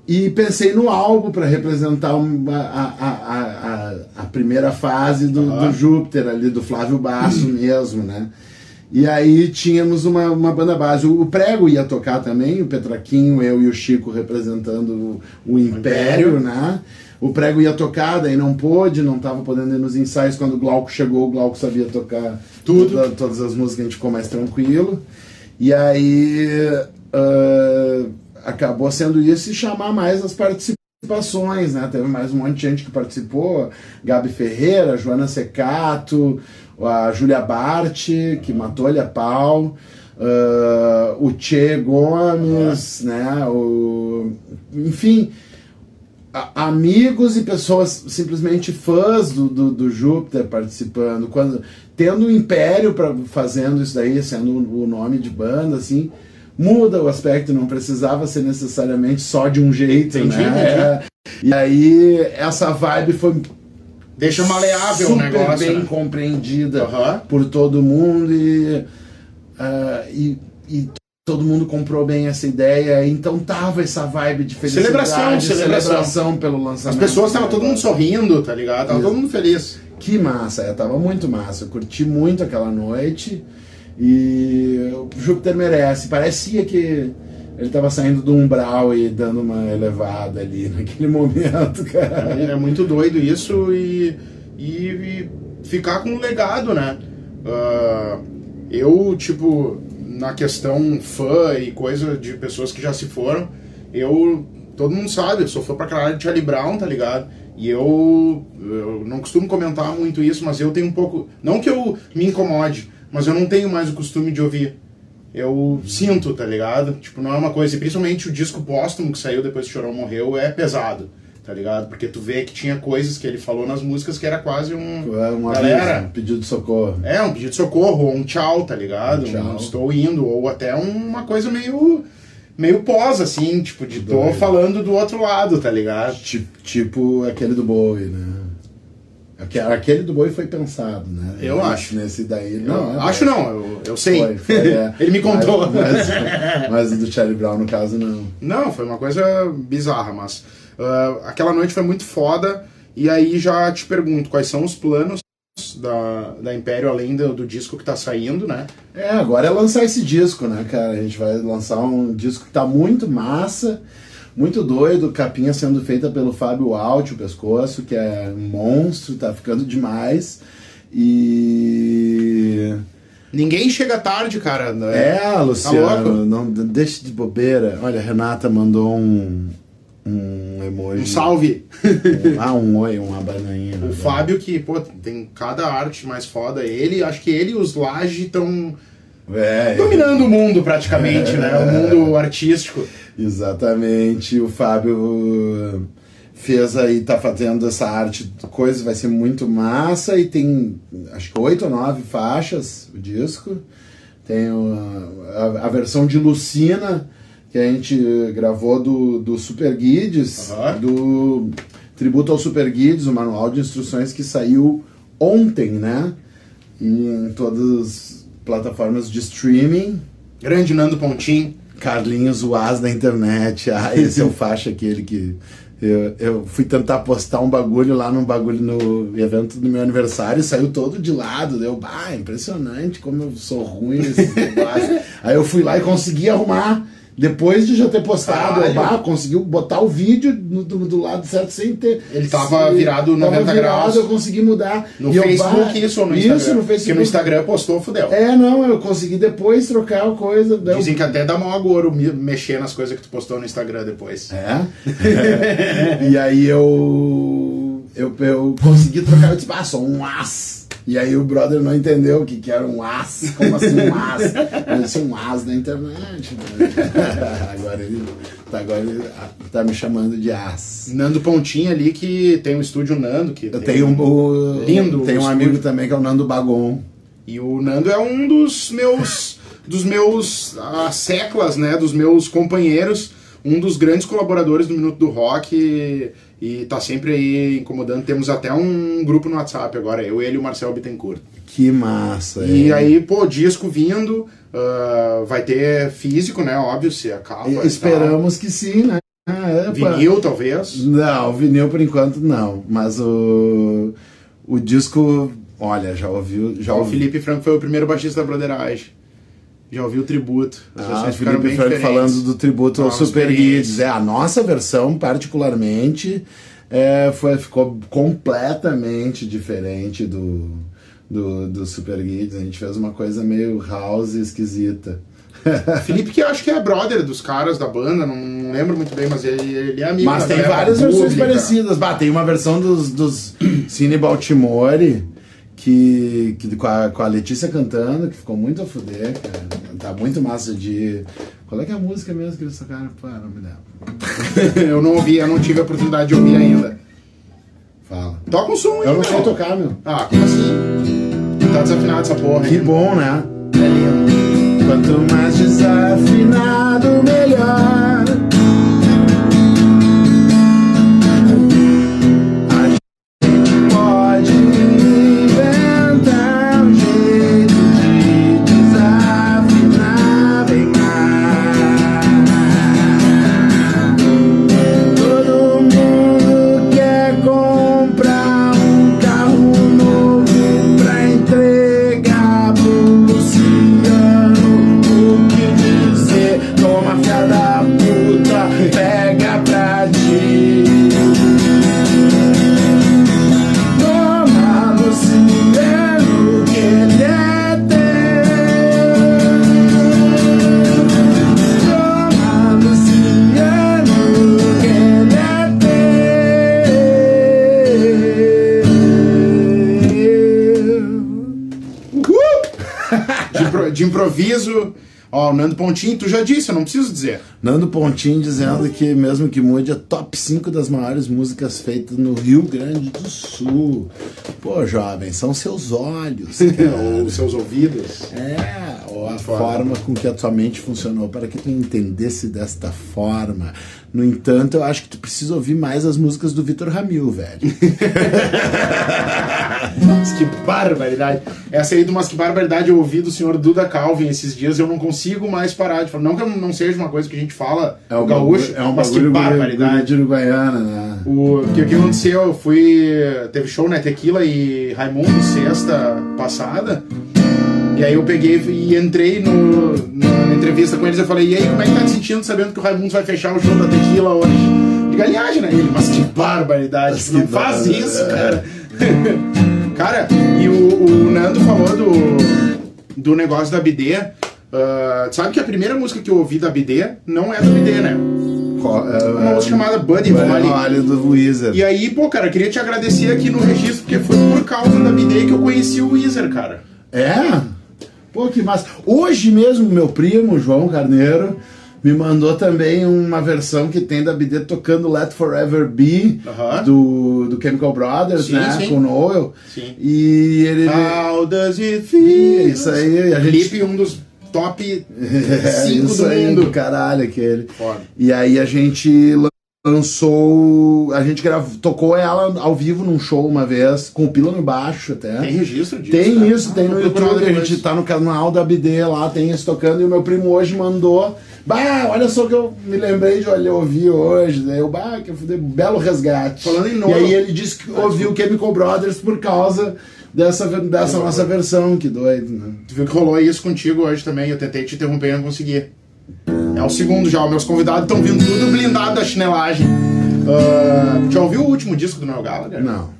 e pensei no álbum para representar um- a, a, a, a, primeira fase do, Aham. do Júpiter ali, do Flávio Basso (clears throat) mesmo, né? E aí tínhamos uma, uma banda base. O Prego ia tocar também, o Petraquinho, eu e o Chico representando o, o Império, Império. né? O Prego ia tocar, daí não pôde, não estava podendo ir nos ensaios. Quando o Glauco chegou, o Glauco sabia tocar Tudo. toda- todas as músicas, a gente ficou mais tranquilo. E aí ah, acabou sendo isso e chamar mais as participações, né? Teve mais um monte de gente que participou. Gabi Ferreira, Joana Secato, a Júlia Bart, que matou-lhe a pau. ah, o Che Gomes, né? O, enfim, a- amigos e pessoas simplesmente fãs do, do, do Júpiter participando, quando tendo o Império para fazendo isso daí, sendo o nome de banda, assim, muda o aspecto, não precisava ser necessariamente só de um jeito, Entendi, né? E aí essa vibe foi Deixa maleável o super negócio. bem né? compreendida Aham. por todo mundo e, ah, e, e todo mundo comprou bem essa ideia, então tava essa vibe de felicidade, Celebração, celebração. celebração pelo As lançamento. pessoas estavam todo mundo sorrindo, tá ligado? Tava Isso. todo mundo feliz. Que massa, é, tava muito massa. Eu curti muito aquela noite e o Júpiter merece. Parecia que ele tava saindo do umbral e dando uma elevada ali (laughs) naquele momento, cara. É muito doido isso e, e, e ficar com um legado, né? Ah, eu, tipo, na questão fã e coisa de pessoas que já se foram, eu. Todo mundo sabe, eu sou fã pra caralho de Charlie Brown, tá ligado? E eu, eu não costumo comentar muito isso, mas eu tenho um pouco. Não que eu me incomode, mas eu não tenho mais o costume de ouvir. Eu sinto, tá ligado? Tipo, não é uma coisa. E principalmente o disco póstumo que saiu depois que o Chorão morreu é pesado, tá ligado? Porque tu vê que tinha coisas que ele falou nas músicas que era quase um. É um Galera. aviso, um pedido de socorro. É, um pedido de socorro, ou um tchau, tá ligado? Um tchau. Um estou indo, ou até uma coisa meio. meio pós, assim, tipo, de tô falando do outro lado, tá ligado? Tipo, tipo aquele do Bowie, né? Aque- Aquele do Bowie foi pensado, né? Eu acho. Nesse daí. Eu Não, é- acho não, eu, eu sei. Foi, foi, é. (laughs) Ele me contou. Mas, mas, (laughs) mas o do Charlie Brown, no caso, não. Não, foi uma coisa bizarra, mas ah, aquela noite foi muito foda. E aí já te pergunto, quais são os planos da, da Império além do, do disco que tá saindo, né? É, agora é lançar esse disco, né, cara? A gente vai lançar um disco que tá muito massa, muito doido, capinha sendo feita pelo Fábio Alt, o pescoço, que é um monstro, tá ficando demais. E. Ninguém chega tarde, cara. né? É, Luciano, louco? não deixe de bobeira. Olha, a Renata mandou um. Um emoji. Um salve. Um- ah, um oi, uma bananinha. O Fábio, que, pô, tem cada arte mais foda. Ele, acho que ele e os Laje estão É, dominando o mundo praticamente, né? O mundo artístico. Exatamente, o Fábio fez aí, tá fazendo essa arte, coisa, vai ser muito massa e tem acho que oito ou nove faixas o disco. Tem a, a versão de Lucina, que a gente gravou do, do Super Guides, Aham. do Tributo ao Super Guides, o manual de instruções que saiu ontem, né? Em todas as plataformas de streaming. Grande Nando Pontim. Carlinhos Uaz da internet. Ah, esse é o faixa aquele que. Eu, eu fui tentar postar um bagulho lá num bagulho no evento do meu aniversário e saiu todo de lado. Deu, bah, impressionante como eu sou ruim nesses negócios. (laughs) Aí eu fui lá e consegui arrumar. Depois de já ter postado, Caralho. bah, conseguiu botar o vídeo do, do lado certo sem ter. Ele tava sem- virado tava 90 virado, graus. Eu consegui mudar. No E eu, Facebook bah, isso ou no Instagram? Isso, no Porque Facebook. no Instagram postou, fudeu. É, não, eu consegui depois trocar a coisa. deu- Dizem que até dá mau agouro me- mexer nas coisas que tu postou no Instagram depois. É. (laughs) e aí eu, eu. Eu consegui trocar, eu disse, ah, um as. E aí o brother não entendeu o que, que era um as. Como assim um as? Eu disse um as da internet. né? (laughs) agora ele. Tá, agora ele tá me chamando de as. Nando Pontim ali que tem o estúdio Nando. Que Eu tenho um. o- Lindo Tem um amigo também que é o Nando Bagon. E o Nando é um dos meus dos meus ah, seclas, né, dos meus companheiros, um dos grandes colaboradores do Minuto do Rock e, tá sempre aí incomodando. Temos até um grupo no WhatsApp agora, eu, ele e o Marcel Bittencourt. Que massa. E é. aí, pô, disco vindo, ah, vai ter físico, né, óbvio, se a capa e. Esperamos que sim, né? Vinil, talvez. Não, vinil por enquanto não. Mas o, o disco Olha, já ouviu. Já O ouvi. Felipe Franco foi o primeiro baixista da Broderagem. Já ouviu o tributo. Ah, o Felipe diferentes. falando do tributo ao Super. Guides. É, a nossa versão, particularmente, é, foi, ficou completamente diferente do, do, do Super Guides. A gente fez uma coisa meio house esquisita. (laughs) Felipe, que eu acho que é brother dos caras da banda, não, lembro muito bem, mas ele, ele é amigo Mas tem galera várias versões parecidas. Bah, tem uma versão dos, dos Cine Baltimore que, que com, a, com a Letícia cantando, que ficou muito a fuder, cara. Tá muito massa de. Qual é que é a música mesmo que eles tocaram? Pá, não me lembro. (laughs) eu não ouvi, eu não tive a oportunidade de ouvir ainda. Fala. Toca um som aí, Eu não sei tocar, meu. Ah, como assim? Tá desafinado essa porra Que aí. bom, né? É lindo. Quanto mais desafinado, melhor. Pontinho, tu já disse, eu não preciso dizer. Nando Pontinho dizendo que mesmo que mude é top 5 das maiores músicas feitas no Rio Grande do Sul. Pô, jovem, são seus olhos. (laughs) Os seus ouvidos. É, ou a forma com que a tua mente funcionou para que tu entendesse desta forma. No entanto, eu acho que tu precisa ouvir mais as músicas do Vitor Ramil, velho. (laughs) Mas que barbaridade. Essa aí do Mas que barbaridade eu ouvi do senhor Duda Calvin esses dias, eu não consigo mais parar de falar. Não que eu não seja uma coisa que a gente fala É um gaúcho, é um mas que barbaridade. de Uruguaiana, né? O que, o que aconteceu? Eu fui. Teve show, né? Tequila e Raimundo sexta passada. E aí eu peguei e entrei no, na entrevista com eles e falei, e aí, como é que tá te sentindo sabendo que o Raimundo vai fechar o show da Tequila hoje? De galinhagem, né? Ele, mas que barbaridade, Mas não faz isso, cara. (laughs) cara, e o, o Nando falou do, do negócio da BD. Ah, sabe que a primeira música que eu ouvi da BD não é da BD, né? É, Uma é, música chamada Buddy Holly. Holly do Wizard. E aí, pô, cara, eu queria te agradecer aqui no registro, porque foi por causa da BD que eu conheci o Weezer, cara. É? Pô, que massa. Hoje mesmo, meu primo, João Carneiro, me mandou também uma versão que tem da BD tocando Let Forever Be, Aham. do, do Chemical Brothers, Sim, né? sim. Com o Noel. Sim. E ele. How does it feel? Isso aí, a gente- Clipe, um dos top (laughs) É, 5 isso do aí, mundo. do caralho, aquele. Foda. E aí a gente lançou. A gente gravou, tocou ela ao vivo num show uma vez, com o Pila no baixo até. Tem registro disso? Tem isso, tem Ah, no vou procurar YouTube, a gente tá no canal da BD lá, tem isso tocando, e o meu primo hoje mandou. Bah, olha só que eu me lembrei de olhar, ouvir hoje. Daí eu, bah, que eu fui belo resgate. Falando em E Noel- aí ele disse que ouviu o Chemical Brothers por causa dessa, dessa nossa versão, que doido, né? Tu viu que rolou isso contigo hoje também, eu tentei te interromper e não consegui. É o segundo já, meus convidados estão vindo tudo blindado da chinelagem. Ah, já ouviu o último disco do Noel Gallagher? Não.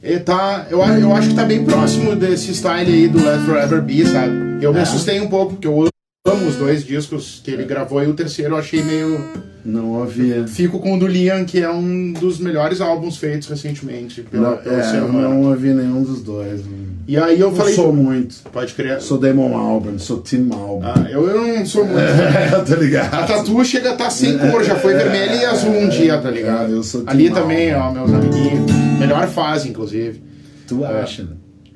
Ele tá, eu, eu acho que tá bem próximo desse style aí do Let Forever Be, sabe? Eu me É. assustei um pouco, porque eu amo os dois discos que ele gravou e o terceiro eu achei meio. Não ouvi. Fico com o do Liam, que é um dos melhores álbuns feitos recentemente pela, Não, pelo é, ser eu humano. não ouvi nenhum dos dois. E aí eu não falei. sou muito. Pode crer. Sou Damon Albarn, sou Tim Albarn. Ah, eu, eu não sou muito. (laughs) É, tá A ligado? tatu chega a estar sem cor, já foi vermelha e azul um dia, tá ligado? É, eu sou Ali Tim também, Alba. ó, meus amiguinhos. Melhor fase, inclusive. Tu acha, né?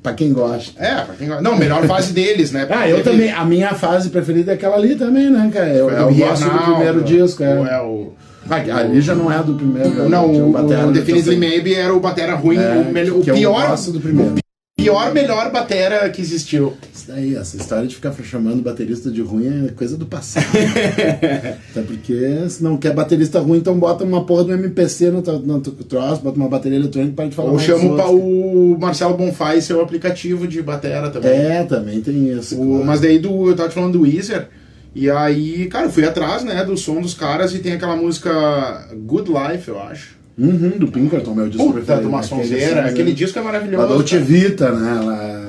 Pra quem gosta. É, pra quem gosta. Não, melhor (laughs) fase deles, né? Ah, eu Teve- também. A minha fase preferida é aquela ali também, né, cara? Eu, É eu o gosto do primeiro o- disco, é. o- é o- Ah, ali já não é do primeiro. Não, o, Batera o do Definitely terceiro. Maybe era o batera ruim, É, o, melhor, o que eu pior. gosto do primeiro. Pior, melhor batera que existiu. Isso daí, essa história de ficar chamando baterista de ruim é coisa do passado. (laughs) Até porque se não quer baterista ruim, então bota uma porra do MPC no, no troço, bota uma bateria eletrônica para de falar Ou chama o, pa- outros. o Marcelo Bonfá e seu aplicativo de batera também. É, também tem isso. O- claro. mas daí do, eu tava te falando do Weezer. E aí, cara, eu fui atrás, né, do som dos caras e tem aquela música Good Life, eu acho. Uhum, do Pinkerton, meu disco Puta, preferido. de uma Aquele sonzeira. som, Aquele né? disco é Da maravilhoso. Dolce cara. Vita, né? Ela-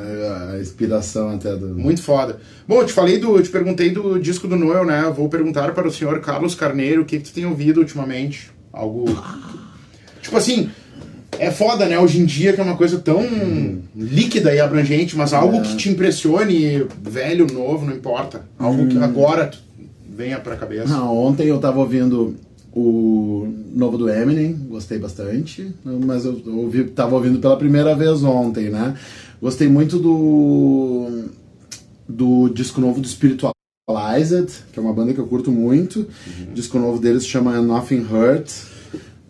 a inspiração até do. Muito foda. Bom, eu te falei do. Eu te perguntei do disco do Noel, né? Vou perguntar para o senhor Carlos Carneiro o que, que tu tem ouvido ultimamente. Algo. Tipo assim. É foda, né? Hoje em dia, que é uma coisa tão líquida e abrangente, mas algo É. que te impressione, velho, novo, não importa. Algo que agora venha pra cabeça. Ah, ontem eu tava ouvindo o novo do Eminem, gostei bastante, mas eu ouvi, tava ouvindo pela primeira vez ontem, né? Gostei muito do do disco novo do Spiritualized, que é uma banda que eu curto muito. O disco novo deles se chama Nothing Hurt.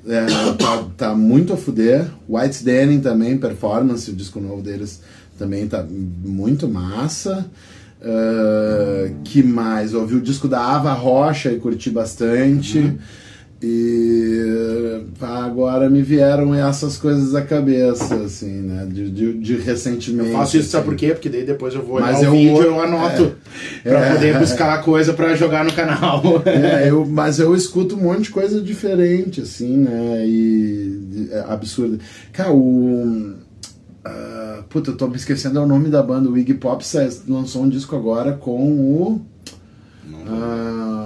É, tá, tá muito a fuder. White Denim também, performance, o disco novo deles também tá muito massa. Ah, que mais? Ouvi o disco da Ava Rocha e curti bastante. E agora me vieram essas coisas à cabeça, assim, né? De, de, de recentemente. Eu faço isso, sabe assim. por quê? Porque daí depois eu vou olhar Mas o eu vídeo vou- eu anoto é. pra É. poder buscar a coisa pra jogar no canal. É, (laughs) eu, mas eu escuto um monte de coisa diferente, assim, né? E é absurdo. Cara, o. ah, puta, eu tô me esquecendo é o nome da banda. O Iggy Pop lançou um disco agora com o. ah, não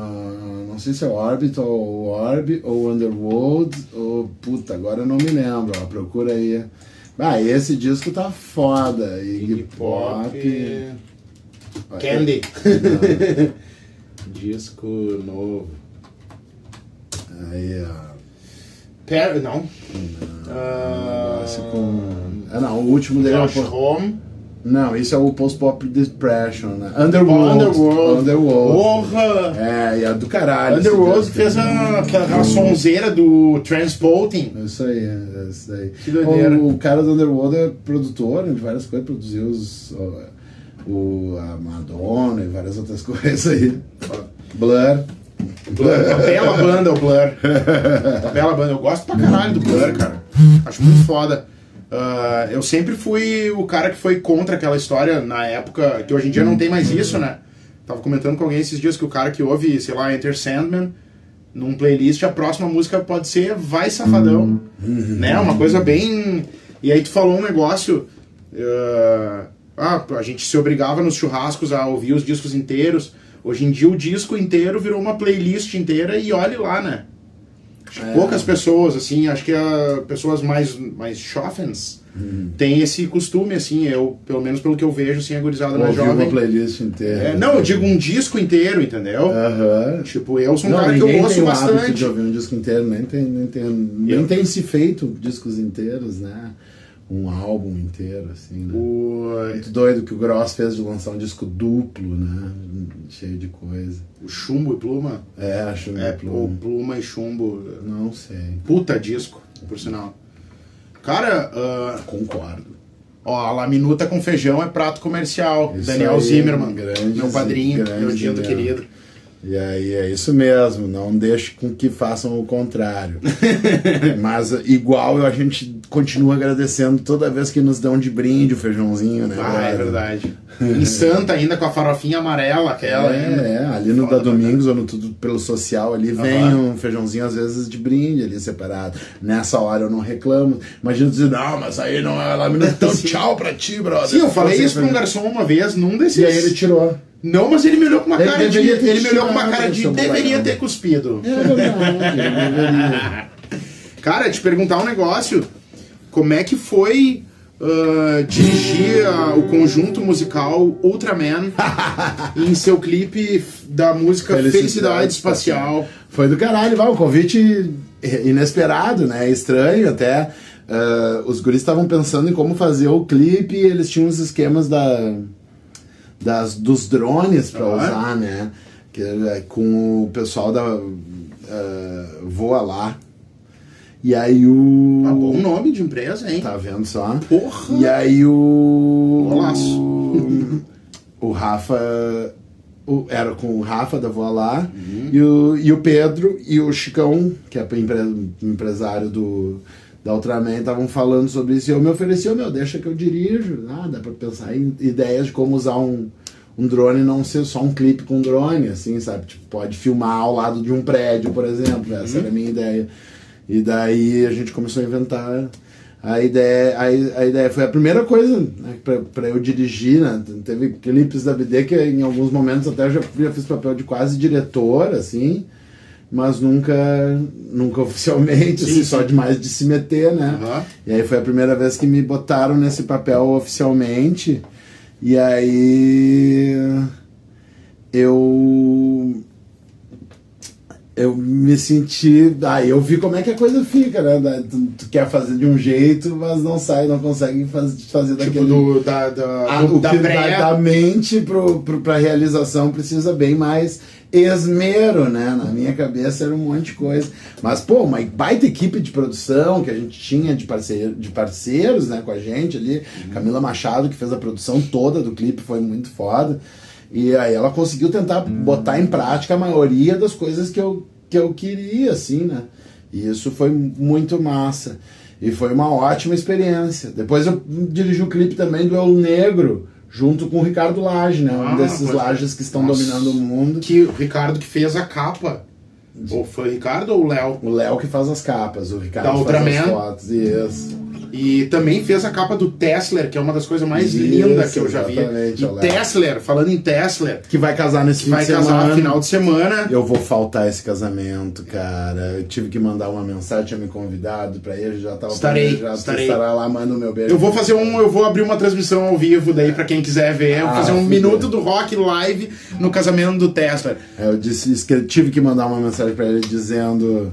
sei se é Orbit ou Orb ou Underworld ou. Puta, agora eu não me lembro. Ó, procura aí. Ah, esse disco tá foda. Iggy, Pop. Candy. (laughs) Disco novo. Aí, ó. Per... Não. Ah, Negócio com. Ah, não, o último dele é o. Home. Não, isso é o Post-Pop Depression, né? Underworld. Underworld. Underworld. Porra! É, e é do caralho. Underworld fez a, aquela sonzeira do Transporting. Isso aí, é isso aí. Que doideira. O, o cara do Underworld é produtor de várias coisas, produziu os, o, o- a Madonna e várias outras (laughs) coisas aí. Blur. Blur. Uma bela banda, o Blur. (laughs) Uma bela banda. Eu gosto pra caralho do Blur, cara. Acho muito foda. Ah, eu sempre fui o cara que foi contra aquela história na época, que hoje em dia não tem mais isso, né? Tava comentando com alguém esses dias que o cara que ouve, sei lá, Enter Sandman, num playlist, a próxima música pode ser Vai Safadão. Né? Uma coisa bem. E aí tu falou um negócio. ah, ah, a gente se obrigava nos churrascos a ouvir os discos inteiros. Hoje em dia o disco inteiro virou uma playlist inteira e olhe lá, né? É. Poucas pessoas, assim, acho que ah, pessoas mais, mais chofens Uhum. têm esse costume, assim, eu, pelo menos pelo que eu vejo, assim, a gurizada mais Ouviu uma jovem. playlist inteira. É, não, eu digo um disco inteiro, entendeu? Aham. Tipo, eu sou um Não, cara que eu ouço tem bastante. de ouvir um disco inteiro, nem tem, nem tem, nem Eu- tem se feito discos inteiros, né? Um álbum inteiro, assim, né? O, Muito doido que o Gross fez de lançar um disco duplo, né? Cheio de coisa. o chumbo e pluma. É, acho É, duplo. ou pluma e chumbo. Não sei. Puta disco, por sinal. Cara, ah, Concordo. ó, a laminuta com feijão é prato comercial. Isso Daniel aí, Zimmerman, grande meu padrinho, meu dito querido. E aí é isso mesmo, não deixe com que façam o contrário. (laughs) Mas igual a gente continua agradecendo toda vez que nos dão de brinde o feijãozinho, né? Ah, é verdade. em Santa ainda com a farofinha amarela, aquela ainda. É, é, ali no Foda da Domingos ou no Tudo pelo Social ali vem Aham. um feijãozinho às vezes de brinde ali separado. Nessa hora eu não reclamo. Imagina dizer, não, mas aí não é lá, então (laughs) tchau pra ti, brother. Sim, eu falei isso pra um garçom uma vez, num desses. E aí ele tirou. Não, mas ele me olhou com uma Ele cara de. Ele me olhou com uma cara de deveria ter cuspido. É verdade, ele deveria. (laughs) Cara, te perguntar um negócio. Como é que foi ah, dirigir ah, o conjunto musical Ultraman (laughs) em seu clipe da música Felicidade, Felicidade Espacial? Foi do caralho, vai, um convite inesperado, né? Estranho até. Ah, os guris estavam pensando em como fazer o clipe e eles tinham os esquemas da, das, dos drones para Ah. usar, né? Que, é com o pessoal da ah, Voa Lá. E aí o. Ah, bom nome de empresa, hein? Tá vendo só? Porra! E aí o. Golaço. O, (laughs) o Rafa. o- era com o Rafa da Voa Lá Uhum. e, o, e o Pedro e o Chicão, que é empre- empresário do, da Ultraman, estavam falando sobre isso. E eu me ofereci, "Ô, meu, deixa que eu dirijo. Ah, dá pra pensar em ideias de como usar um, um drone e não ser só um clipe com drone, assim, sabe? Tipo, pode filmar ao lado de um prédio, por exemplo. Essa Uhum. era a minha ideia. E daí a gente começou a inventar a ideia. A, a ideia foi a primeira coisa né, pra, pra eu dirigir, né? Teve clipes da BD que em alguns momentos até eu já, já fiz papel de quase diretor, assim. Mas nunca, nunca (laughs) oficialmente, Sim, assim, sim. só demais de se meter, né? Aham. E aí foi a primeira vez que me botaram nesse papel oficialmente. E aí eu eu me senti. Aí eu vi como é que a coisa fica, né? Tu, tu quer fazer de um jeito, mas não sai, não consegue faz, fazer Tipo, daquele. do, da, da, Ah, do- o da da, da mente pro, pro, pra realização precisa bem mais esmero, né? Na minha cabeça era um monte de coisa. Mas, pô, uma baita equipe de produção que a gente tinha de, parceiro, de parceiros né, com a gente ali. Camila Machado, que fez a produção toda do clipe, foi muito foda. E aí ela conseguiu tentar botar em prática a maioria das coisas que eu, que eu queria, assim, né? E isso foi muito massa. E foi uma ótima experiência. Depois eu dirigi o clipe também do El Negro, junto com o Ricardo Lage, né? Ah, um desses é. Lages que estão Nossa. dominando o mundo. Que o Ricardo que fez a capa. Ou foi o Ricardo ou o Léo? O Léo que faz as capas, o Ricardo Da faz as Ultraman. fotos. Isso. E também fez a capa do Tesla, que é uma das coisas mais lindas que eu já vi. E. Tesla, falando em Tesla, Que vai casar nesse vai casar semana. no final de semana. Eu vou faltar esse casamento, cara. Eu tive que mandar uma mensagem, tinha me convidado pra ir, já tava Estarei, planejado estarei. estará lá, manda o meu beijo. Eu vou fazer um, eu vou abrir uma transmissão ao vivo daí pra quem quiser ver. Eu vou Ah, fazer um minuto do rock live no casamento do Tesla. É, Eu disse eu tive que mandar uma mensagem pra ele dizendo: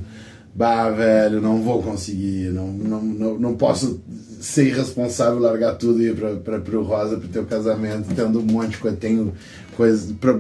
Bah, velho, não vou conseguir, não, não, não, não posso ser irresponsável, largar tudo e ir pra, pra, pro Rosa pro teu casamento, tendo um monte de coisa. Tenho coisas, pra,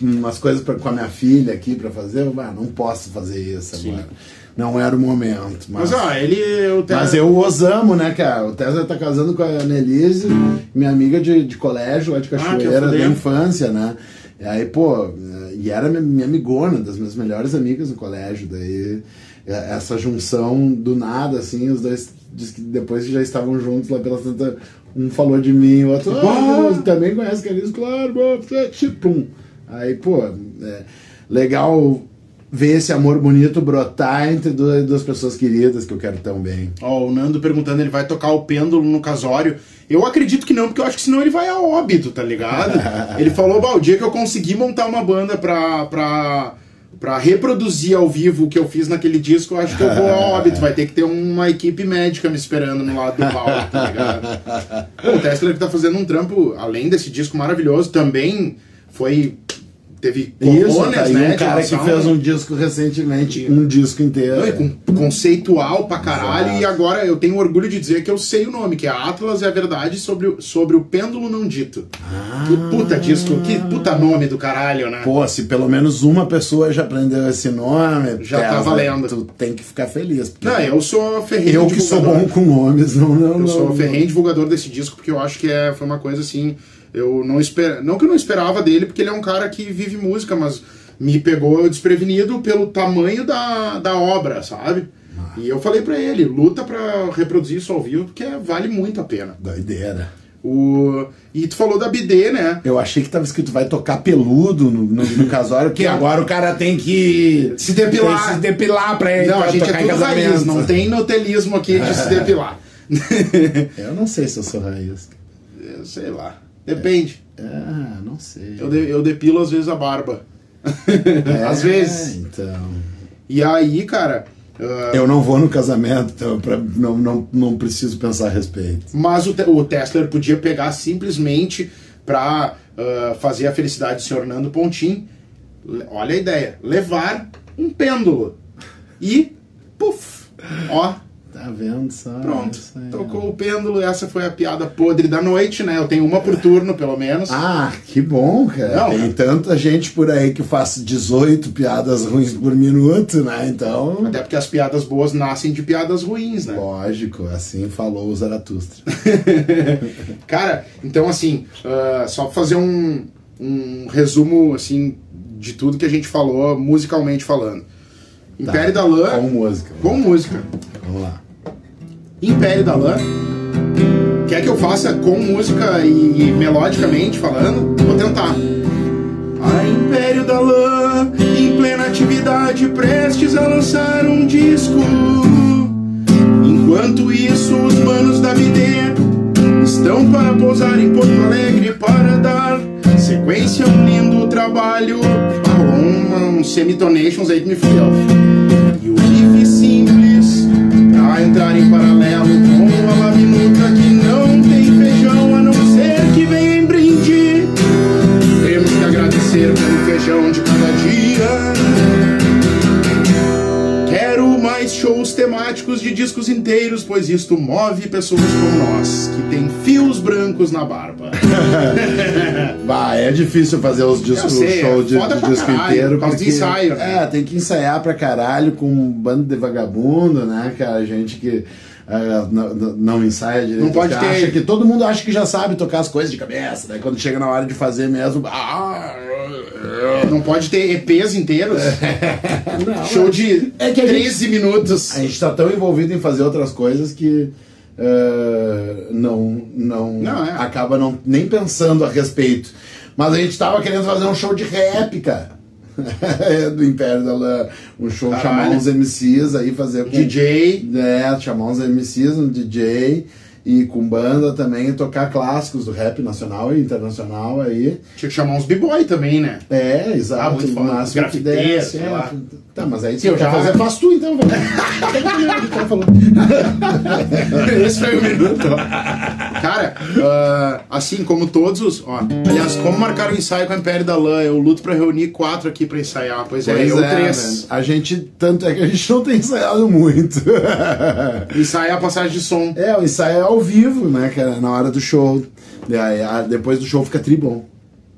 umas coisas pra, com a minha filha aqui pra fazer. Bah, não posso fazer isso Sim. agora. Não era o momento. Mas ó, ele. O Tesla, Mas eu os amo, né, cara? O Tesla tá casando com a Annelise, minha amiga de, de colégio lá de Ah, Cachoeira, da fudeu. infância, né? E aí, pô, e era minha, minha amigona, das minhas melhores amigas no colégio. Daí, essa junção do nada, assim, os dois, diz que depois que já estavam juntos lá pela Santa, um falou de mim, o outro, ah, também conhece Caris, claro, pô, pum. Aí, pô, é, legal ver esse amor bonito brotar entre duas, duas pessoas queridas que eu quero tão bem. Ó, o Nando perguntando, ele vai tocar o pêndulo no casório. Eu acredito que não, porque eu acho que senão ele vai a óbito, tá ligado? (laughs) ele falou, bah, o dia que eu conseguir montar uma banda pra, pra, pra reproduzir ao vivo o que eu fiz naquele disco, eu acho que eu vou a (laughs) óbito. Vai ter que ter uma equipe médica me esperando no lado do palco, tá ligado? (laughs) O Tesla que tá fazendo um trampo, além desse disco maravilhoso, também foi... Teve Isso, tá né? um cara que fez um disco recentemente, um disco inteiro. não, com conceitual pra caralho, Exato. e agora eu tenho orgulho de dizer que eu sei o nome, que é Atlas é a verdade sobre o, sobre o pêndulo não dito. Que puta disco, que puta nome do caralho, né? Pô, se pelo menos uma pessoa já aprendeu esse nome, Já tá valendo. Tu tem que ficar feliz. Não, eu sou ferrenho eu que sou divulgador. bom com nomes, não, não, Eu não. sou ferrenho divulgador desse disco, porque eu acho que é, foi uma coisa assim. Eu não espero. Não que eu não esperava dele, porque ele é um cara que vive música, mas me pegou desprevenido pelo tamanho da, da obra, sabe? E eu falei pra ele, luta pra reproduzir isso ao vivo, porque vale muito a pena. Doideira. O... E tu falou da BD, né? Eu achei que tava escrito vai tocar peludo no, no, no casório, que (laughs) agora o cara tem que Se depilar. se depilar pra ele Não, pra a gente é tudo raiz, não tem notelismo aqui de se (laughs) depilar. Eu não sei se eu sou raiz. Sei lá. Depende. Ah, não sei. Eu, de- eu depilo às vezes a barba. É, às vezes. Então. E aí, cara. ah, Eu não vou no casamento, então pra, não, não, não preciso pensar a respeito. Mas o, o Tesla podia pegar simplesmente pra ah, fazer a felicidade do senhor Nando Pontim. Olha a ideia. Levar um pêndulo. E. Puf! Ó. Tá Tá? Pronto, aí, tocou o pêndulo, essa foi a piada podre da noite, né? Eu tenho uma por turno, pelo menos. Ah, que bom, cara. Não, Tem tanta gente por aí que faz 18 piadas ruins por minuto, né? Então. Até porque as piadas boas nascem de piadas ruins, né? Lógico, assim falou o Zaratustra. (laughs) Cara, então assim, ah, só pra fazer um, um resumo assim de tudo que a gente falou, musicalmente falando. Império da Lã Com música. com música. Vamos lá. Império da Lã. Quer que eu faça com música e melodicamente falando? Vou tentar. A Império da Lã, em plena atividade, prestes a lançar um disco. Enquanto isso, os manos da BD estão para pousar em Porto Alegre para dar sequência a um lindo trabalho. Ah, um, um semitonations aí que me fudeu. E o riff simples pra entrar em paralelo feijão de cada dia. Quero mais shows temáticos de discos inteiros, pois isto move pessoas como nós, que tem fios brancos na barba. (laughs) Bah, é difícil fazer os discos, sei, show é de, de disco caralho, inteiro. por causa de porque- ensaio, né? É, tem que ensaiar pra caralho com um bando de vagabundo, né, cara? Gente que não, não- não ensaia direito. Não pode ter- acha que todo mundo acha que já sabe tocar as coisas de cabeça, né? Quando chega na hora de fazer mesmo. Ah, Não pode ter EPs inteiros. (laughs) não, Show de É que a gente- 13 minutos. A gente tá tão envolvido em fazer outras coisas que eh, não, não, Não, é. acaba não, nem pensando a respeito. Mas a gente tava querendo fazer um show de cara. (laughs) Do Império da Lã. Um show, Caralho. chamar uns MCs aí, fazer com. DJ. É, chamar uns MCs, um DJ e com banda também, tocar clássicos do rap nacional e internacional aí. Tinha que chamar uns b-boy também, né? É, exato. Ah, muito o foda. máximo que Grafiteiro, sei é. Tá, mas aí se Eu já fazer, faz tu então, velho. Tá falando. (laughs) Esse foi o minuto. Cara, ah, assim como todos os. Ó, aliás, como marcar o ensaio com a Império da Lã? Eu luto pra reunir quatro aqui pra ensaiar. Pois, é, Pois eu é, três. velho. A gente, tanto é que a gente não tem ensaiado muito. (laughs) Ensaiar a passagem de som. é, o ensaio é ao vivo, né, cara? Na hora do show. Depois do show fica tribom.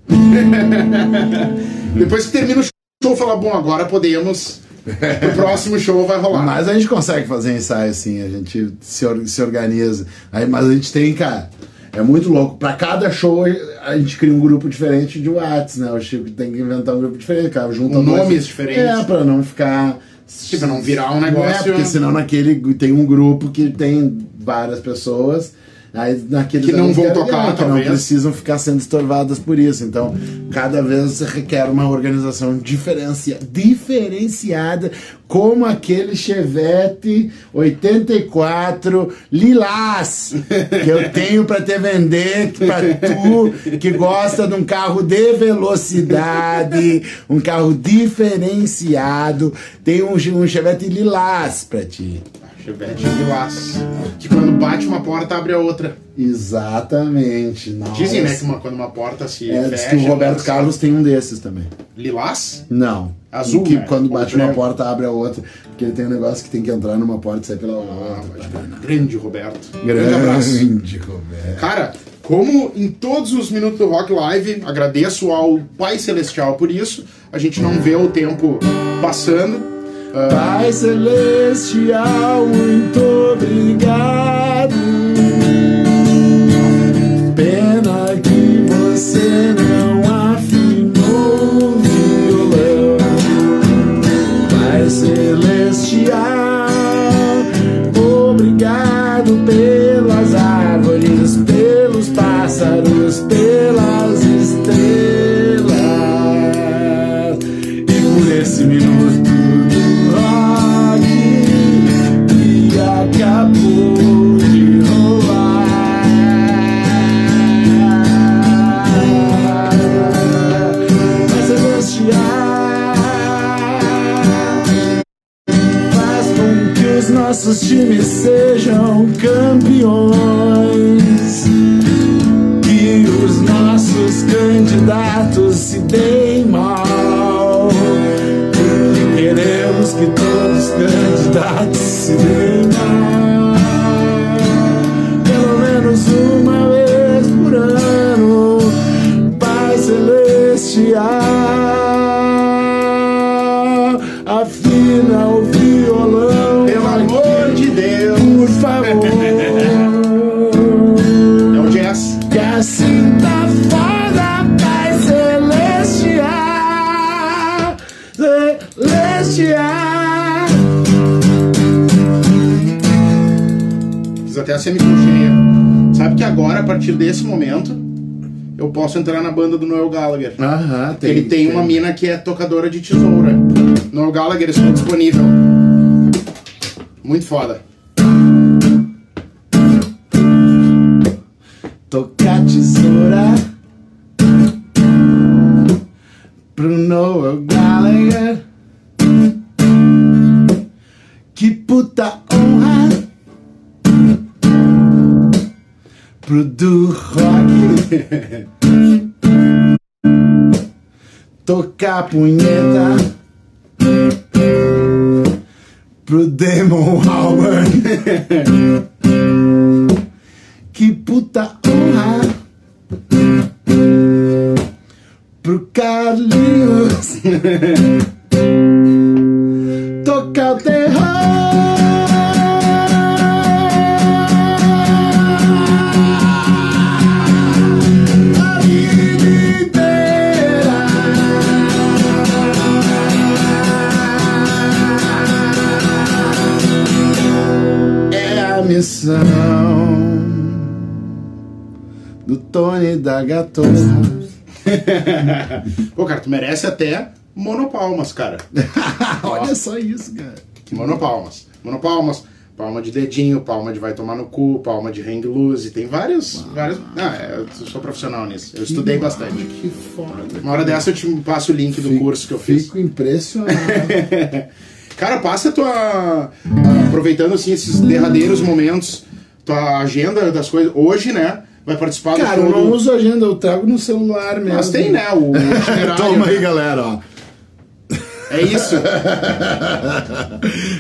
(laughs) Depois que termina o show, fala: bom, agora podemos. O próximo show vai rolar. Mas a gente consegue fazer ensaio assim, a gente se, or- se organiza. Aí, mas a gente tem, cara, é muito louco. Pra cada show a gente cria um grupo diferente de Whats, né? O Chico tem que inventar um grupo diferente, cara. Junta dois- nomes diferentes. É, pra não ficar. Tipo, não virar um É, negócio. porque senão naquele tem um grupo que tem várias pessoas. Aí naqueles Que não vão tocar, que não talvez. precisam ficar sendo estorvadas por isso. Então, cada vez requer uma organização diferencia, diferenciada, como aquele Chevette 84 Lilás que eu tenho para te vender para tu que gosta de um carro de velocidade, um carro diferenciado. Tem um, um Chevette Lilás para ti. Chevette Lilás. Que quando bate uma porta, abre a outra. Exatamente. Nossa. Dizem, né, que uma- quando uma porta se É, diz fecha. que o Roberto Carlos tem um desses também. Lilás? Não. Azul, Que né? quando bate Ou uma branco. porta, abre a outra. Porque ele tem um negócio que tem que entrar numa porta e sair pela Ah, outra. pode crer. Grande Roberto. Grande abraço. Grande, Roberto. Cara, como em todos os minutos do Rock Live, agradeço ao Pai Celestial por isso. A gente não vê o tempo passando. Pai Celestial, muito obrigado. Pena que você nossos times sejam campeões. Que os nossos candidatos se deem mal. Queremos que todos os candidatos se deem mal. A semicolcheia. Sabe que agora, a partir desse momento, eu posso entrar na banda do Noel Gallagher. Aham, tem. Ele tem, uma mina que é tocadora de tesoura. Noel Gallagher, estou disponível. Muito foda. Tocar tesoura pro Noel Gallagher. Que puta honra pro do rock. Tocar punheta pro Damon Albarn. (laughs) Que puta honra pro Carlinhos (laughs) tocar o terror do Tony da Gatorra. (laughs) Pô, cara, tu merece até monopalmas, cara. (laughs) Olha só isso, cara. Monopalmas. Monopalmas. Palma de dedinho, palma de vai tomar no cu, palma de hang loose. Tem vários. vários... Ah, eu sou profissional nisso. Eu estudei bastante. Que foda. Uma hora dessa eu te passo o link do Fico- curso que eu fiz. Fico impressionado. (laughs) Cara, passa a tua. ah, Aproveitando assim esses derradeiros momentos, tua agenda das coisas. Hoje, né? Vai participar do Cara, eu não do- uso agenda, eu trago no celular mesmo. Mas tem, né? O. (laughs) Toma aí, galera, ó. É isso.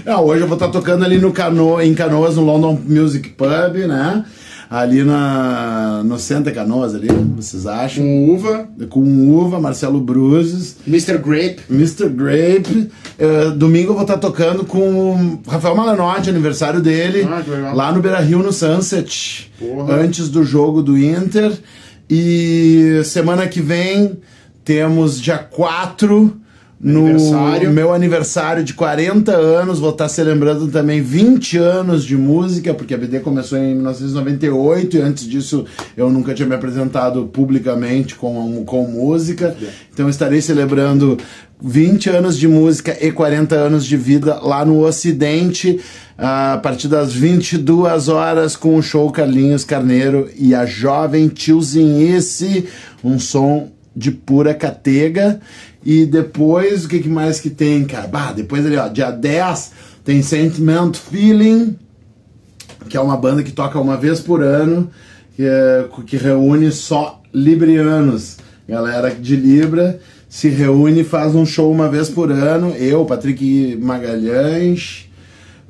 Não, (laughs) hoje eu vou estar tocando ali no Cano, em Canoas, no London Music Pub, né? Ali na, no Santa Canoas ali, vocês acham? Com uva, Com uva, Marcelo Bruzes, Mr. Grape. Mr. Grape. Eh, domingo eu vou estar tocando com o Rafael Malanotti, aniversário dele, Ah, que legal. lá no Beira Rio, no Sunset, Porra. antes do jogo do Inter. E semana que vem temos dia 4 no Aniversário. meu aniversário de 40 anos. Vou estar celebrando também 20 anos de música, porque a BD começou em 1998 e antes disso eu nunca tinha me apresentado publicamente com, com música. Então estarei celebrando 20 anos de música e 40 anos de vida lá no Ocidente, a partir das 22 horas, com o show Carlinhos Carneiro e a jovem Tiozinhice, um som de pura catega. E depois, o que, que mais que tem, cara? Bah, depois ali, ó, dia 10 tem Sentiment Feeling, que é uma banda que toca uma vez por ano, que, é- que reúne só librianos. Galera de Libra se reúne e faz um show uma vez por ano. Eu, Patrick Magalhães.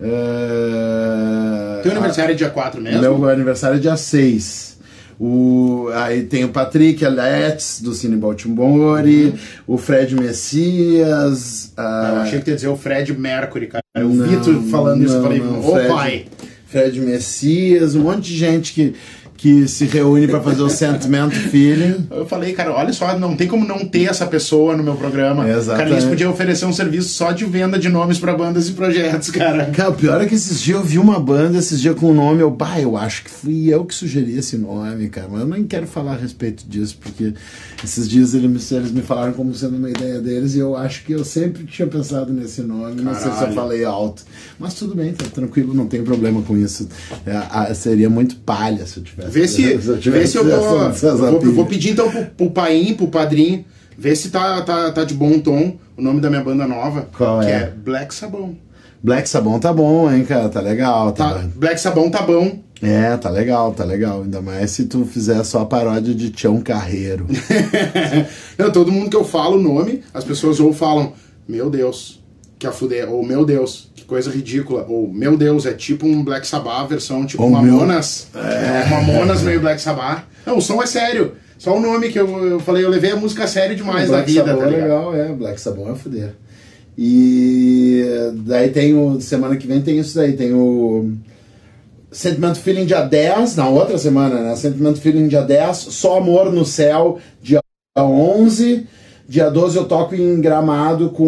eh, Teu aniversário é dia 4 mesmo? meu aniversário é dia 6. O, aí tem o Patrick Aletes, do Cine Baltimore, o Fred Messias. Eu a- achei que ia dizer o Fred Mercury, cara. Eu não, vi tu falando isso, não, falei, não, ô pai. Fred Messias, um monte de gente que, que se reúne para fazer o Sentiment Feeling. Eu falei, cara, olha só, não tem como não ter essa pessoa no meu programa. Exatamente. Cara, eles podiam oferecer um serviço só de venda de nomes pra bandas e projetos, cara. Cara, o pior é que esses dias eu vi uma banda, esses dias com o nome, eu, bah, eu acho que fui eu que sugeri esse nome, cara, mas eu nem quero falar a respeito disso, porque esses dias eles me, eles me falaram como sendo uma ideia deles e eu acho que eu sempre tinha pensado nesse nome, não sei se eu Caralho. falei alto. Mas tudo bem, tá tranquilo, não tem problema com isso. É, seria muito palha se eu tivesse. Vê se, eu vê se eu eu vou. vou pedir então pro, pro Paim, pro padrinho, ver se tá, tá, tá de bom tom o nome da minha banda nova. Qual que é? é? Black Sabão. Black Sabão tá bom, hein, cara, tá legal. Tá, Tá, Black Sabão tá bom. É, tá legal, tá legal. Ainda mais se tu fizer só a paródia de Tião Carreiro. (laughs) Não, todo mundo que eu falo o nome, as pessoas ou falam, meu Deus, que a fuder, ou meu Deus, coisa ridícula, ou meu Deus, é tipo um Black Sabbath versão tipo meu- Mamonas. É. Mamonas meio Black Sabbath. Não, o som é sério. Só o nome que eu, eu falei, eu levei a música a sério demais da Black vida, Sabão tá é legal, é. Black Sabão é fuder. E daí tem o. Semana que vem tem isso daí, tem o. Sentimento Feeling dia 10, na outra semana, né? Sentimento Feeling dia 10, Só Amor no Céu, dia 11. Dia 12 eu toco em Gramado com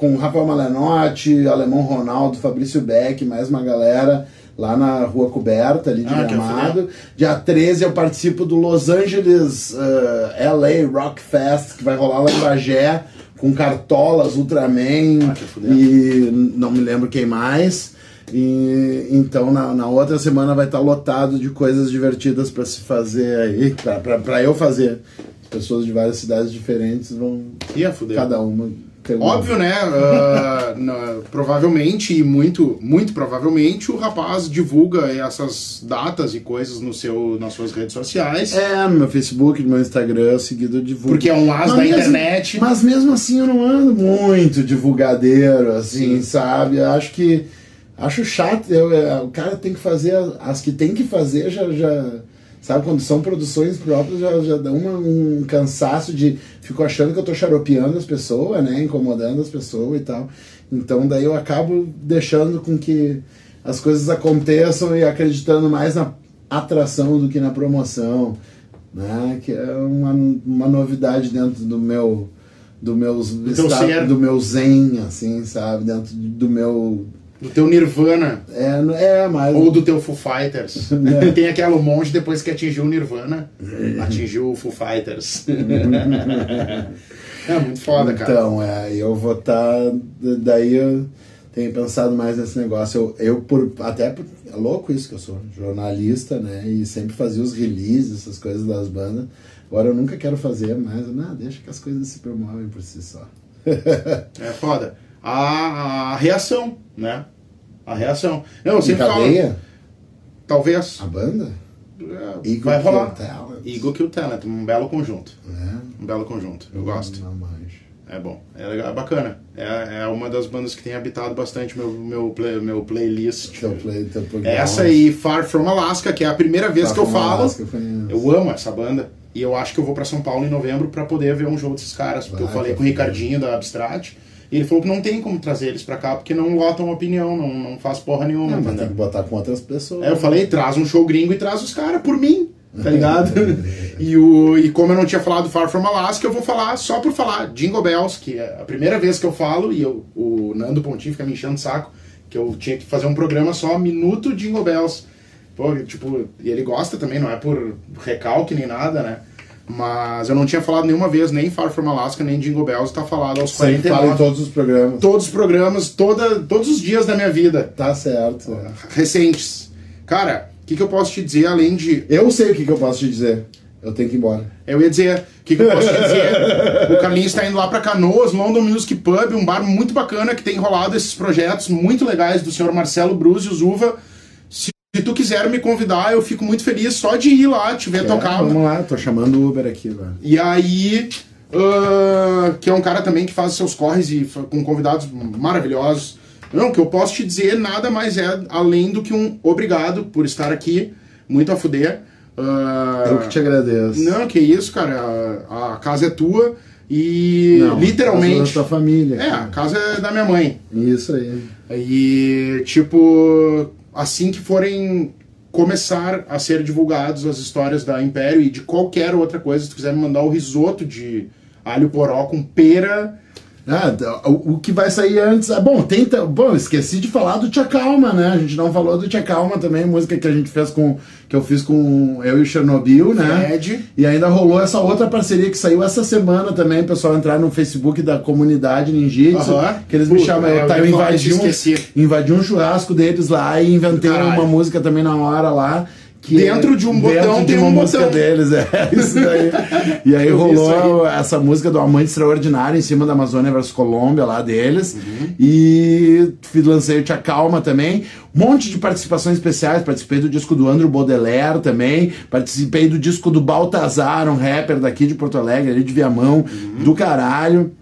com o Rafael Malenotti, Alemão Ronaldo, Fabrício Beck, mais uma galera lá na Rua Coberta, ali de Ah, Gramado. Dia 13 eu participo do Los Angeles uh, LA Rock Fest, que vai rolar lá em Bagé, com Cartolas, Ultraman Ah, e não me lembro quem mais. E, então na, na outra semana vai estar lotado de coisas divertidas para se fazer aí, para eu fazer. As pessoas de várias cidades diferentes vão, Ia fuder. cada uma um- Óbvio, né? ah, (laughs) na- provavelmente, e muito, muito provavelmente, o rapaz divulga essas datas e coisas no seu, nas suas redes sociais. É, no meu Facebook, no meu Instagram, seguido eu divulgo. Porque é um as da mesmo- internet. Mas mesmo assim eu não ando muito divulgadeiro, assim, sabe? Eu acho que. Acho chato. eu- é, o cara tem que fazer. as- As que tem que fazer já. já sabe, quando são produções próprias, já, já dá uma, um cansaço de. Fico achando que eu tô xaropeando as pessoas, né? Incomodando as pessoas e tal. Então daí eu acabo deixando com que as coisas aconteçam e acreditando mais na atração do que na promoção né? Que é uma, uma novidade dentro do meu do meu teu estado- do meu zen, assim, sabe? Dentro do meu Do teu Nirvana. é, é mais Ou do teu Foo Fighters. (laughs) É. Tem aquela um monte depois que atingiu o Nirvana, atingiu o Foo Fighters. (laughs) é muito foda, cara. Então, é, eu vou estar. daí eu tenho pensado mais nesse negócio. Eu, eu por, até por, é louco isso que eu sou, jornalista, né? E sempre fazia os releases, essas coisas das bandas. Agora eu nunca quero fazer mais. Não, deixa que as coisas se promovem por si só. É foda. A, a reação, né? A reação. Não, eu sempre falo. Talvez. A banda? É, Eagle vai rolar. Kill Talent. Eagle Kill Talent, um belo conjunto. É, Um belo conjunto. Eu gosto. Não manjo. É bom. É, legal, é bacana. É, é uma das bandas que tem habitado bastante meu, meu, play- meu playlist. Teu play, teu programa. Essa aí, Far From Alaska, que é a primeira vez Far que eu falo. Alaska, eu. Eu amo essa banda. E eu acho que eu vou pra São Paulo em novembro pra poder ver um jogo desses caras. Porque eu Vai, falei tá com o Ricardinho da Abstract. E ele falou que não tem como trazer eles pra cá porque não lotam opinião, não, não faz porra nenhuma, Não, mas tem que botar com outras pessoas. Aí eu falei, traz um show gringo e traz os caras por mim, tá (laughs) ligado? e, o, e como eu não tinha falado Far From Alaska, eu vou falar só por falar Jingle Bells, que é a primeira vez que eu falo, e eu, o Nando Pontinho fica me enchendo o saco, que eu tinha que fazer um programa só, Minuto Jingle Bells. Pô, tipo, e ele gosta também, não é por recalque nem nada, né? Mas eu não tinha falado nenhuma vez, nem Far From Alaska, nem Jingle Bells, tá falado aos Sempre 49. fala em todos os programas. Todos os programas, toda, todos os dias da minha vida Tá certo. recentes. Cara, o que, que eu posso te dizer além de. Eu sei o que, que eu posso te dizer. Eu tenho que ir embora. Eu ia dizer, o que, que eu posso te dizer? o Carlinhos está indo lá para Canoas, London Music Pub, um bar muito bacana que tem rolado esses projetos muito legais do senhor Marcelo Brúzios Uva. Se, tu quiser me convidar, eu fico muito feliz só de ir lá, te ver É, tocar. Vamos lá, tô chamando o Uber aqui, velho. E aí, ah, que é um cara também que faz seus corres e com convidados maravilhosos. Não, que eu posso te dizer nada mais é além do que um obrigado por estar aqui, muito a fuder. Ah, Eu que te agradeço. Não, que isso, cara. A, a casa é tua e Não, literalmente. Da tua família. É, a casa é da minha mãe. Isso aí. E, tipo, assim que forem começar a ser divulgados as histórias da Império e de qualquer outra coisa, se tu quiser me mandar o risoto de alho poró com pera. Ah, o, o que vai sair antes. Ah, bom, tenta. Bom, esqueci de falar do Tia Calma, né? A gente não falou do Tia Calma também, música que a gente fez com. que eu fiz com eu e o Chernobyl, né? Fred. E ainda rolou essa outra parceria que saiu essa semana também, pessoal entrar no Facebook da comunidade Ninjitsu, que eles me chamam, é, eu, tá, eu invadi, um, invadi um churrasco deles lá e inventei uma música também na hora lá. Que Dentro de um dentro botão de tem uma um música botão. deles, é (laughs) isso daí. (laughs) E aí rolou essa música do Amante Extraordinário em cima da Amazônia versus Colômbia lá deles. Uhum. E lancei o Tia Calma também. Um monte de participações especiais. Participei do disco do Andrew Baudelaire também. Participei do disco do Baltazar, um rapper daqui de Porto Alegre, ali de Viamão, Uhum. do caralho.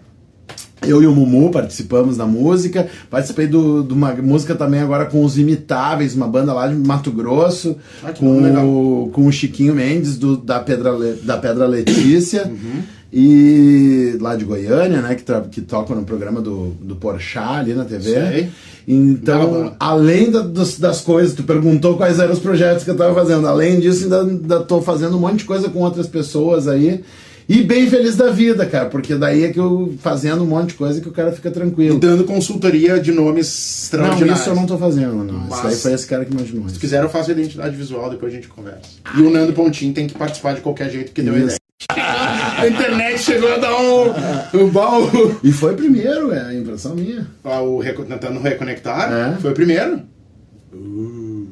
Eu e o Mumu participamos da música. Participei de uma música também agora com os Imitáveis, uma banda lá de Mato Grosso, Ah, com, o, com o Chiquinho Mendes do, da, Pedra, Le- da Pedra Letícia. Uhum. E lá de Goiânia, né? Que, que toca no programa do, do Porchat ali na TV. Sei. Então, além da- dos- das coisas, tu perguntou quais eram os projetos que eu tava fazendo. Além disso, ainda, ainda tô fazendo um monte de coisa com outras pessoas aí. E bem feliz da vida, cara, porque daí é que eu fazendo um monte de coisa que o cara fica E tranquilo. dando consultoria de nomes Não, extraordinários. isso eu não tô fazendo, não. Mas- Isso aí foi esse cara que imaginou Se quiser, eu faço a identidade visual, depois a gente conversa. E o Nando Pontinho tem que participar de qualquer jeito que deu Isso. ideia. (laughs) A internet chegou a dar um, um baú. E foi primeiro, é a impressão minha. Ah, o reco- tentando reconectar. É. Foi primeiro.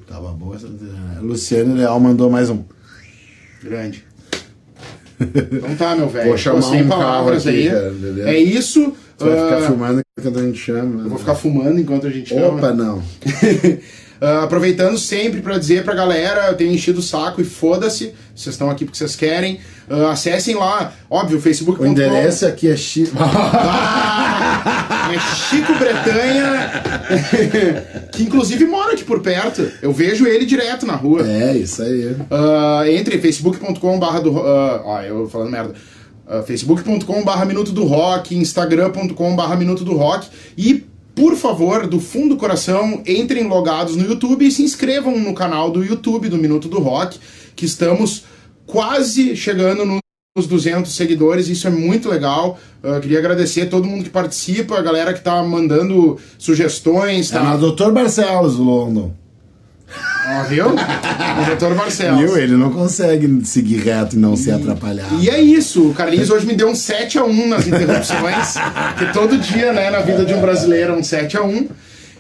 Tava boa essa. Luciano Leal mandou mais um. Grande. Então tá, meu velho. Vou chamar sem um palavras carro aqui, aí. cara, é isso. Você vai ficar Ah, filmando enquanto a gente chama. Eu vou ficar fumando enquanto a gente chama. Opa, não. (laughs) Ah, aproveitando sempre pra dizer pra galera, eu tenho enchido o saco e foda-se, vocês estão aqui porque vocês querem. Ah, acessem lá, óbvio, facebook.com. O endereço aqui é X. (laughs) Ah, é Chico Bretanha, (laughs) que inclusive mora aqui por perto. Eu vejo ele direto na rua. é, isso aí. Ah, entre facebook.com barra do ah, ó, eu falando merda. Ah, facebook.com barra Minuto do Rock, instagram.com barra Minuto do Rock e por favor, do fundo do coração, entrem logados no YouTube e se inscrevam no canal do YouTube do Minuto do Rock, que estamos quase chegando no- nos 200 seguidores, isso é muito legal. Ah, queria agradecer a todo mundo que participa, a galera que tá mandando sugestões, É tá? Dr. Barcelos, London. Ó, viu? O Dr. Barcelos. Viu? Ele não consegue seguir reto e não ser atrapalhado. E é isso, o Carlinhos hoje me deu um 7x1 nas interrupções, que todo dia, né, na vida de um brasileiro é um 7x1.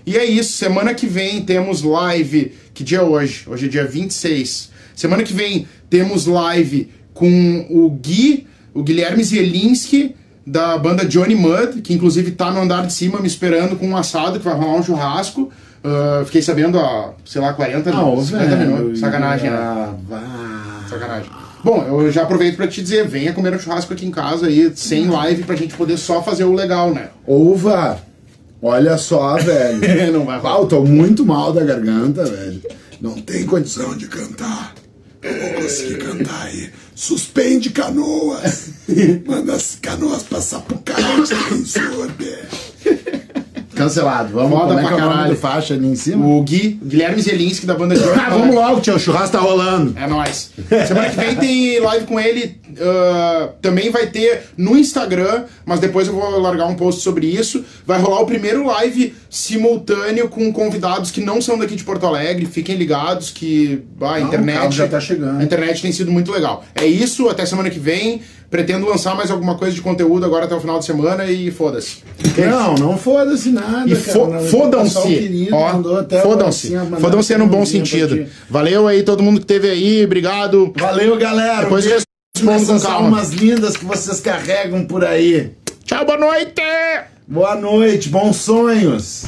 E é isso, semana que vem temos live, que dia é hoje? Hoje é dia 26. Semana que vem temos live com o Gui, o Guilherme Zielinski, da banda Johnny Mud, que inclusive tá no andar de cima me esperando com um assado, que vai rolar um churrasco. Ah, fiquei sabendo há, sei lá, 40 Ah, 50 velho, minutos. Sacanagem, né? ah, vá. Sacanagem. Bom, eu já aproveito pra te dizer, venha comer um churrasco aqui em casa aí, sem live, pra gente poder só fazer o legal, né? Ouva, olha só, velho. (laughs) Não vai rolar. Ah, tô muito mal da garganta, velho. Não tem condição de cantar. Eu vou conseguir cantar aí. Suspende canoas. (laughs) Manda as canoas passar pro carro sem sorber. Cancelado. Vamos Foda como é pra é caralho. do faixa ali em cima? O Gui, Guilherme Zelinski, da banda de (coughs) Ah, vamos logo, tio. O churrasco tá rolando. É nóis. Semana que vem tem live com ele. ah, também vai ter no Instagram, mas depois eu vou largar um post sobre isso. Vai rolar o primeiro live simultâneo com convidados que não são daqui de Porto Alegre. Fiquem ligados que ah, a Não, o internet. carro já tá chegando. A internet tem sido muito legal. É isso, até semana que vem. Pretendo lançar mais alguma coisa de conteúdo agora até o final de semana e foda-se. Não, não foda-se nada. E fo- fodam-se. Fodam-se. assim, Fodam-se é no bom sentido. ti. Valeu aí todo mundo que teve aí. Obrigado. Valeu, galera. Depois beijo respondo com calma. almas lindas que vocês carregam por aí. Tchau, boa noite! Boa noite, bons sonhos.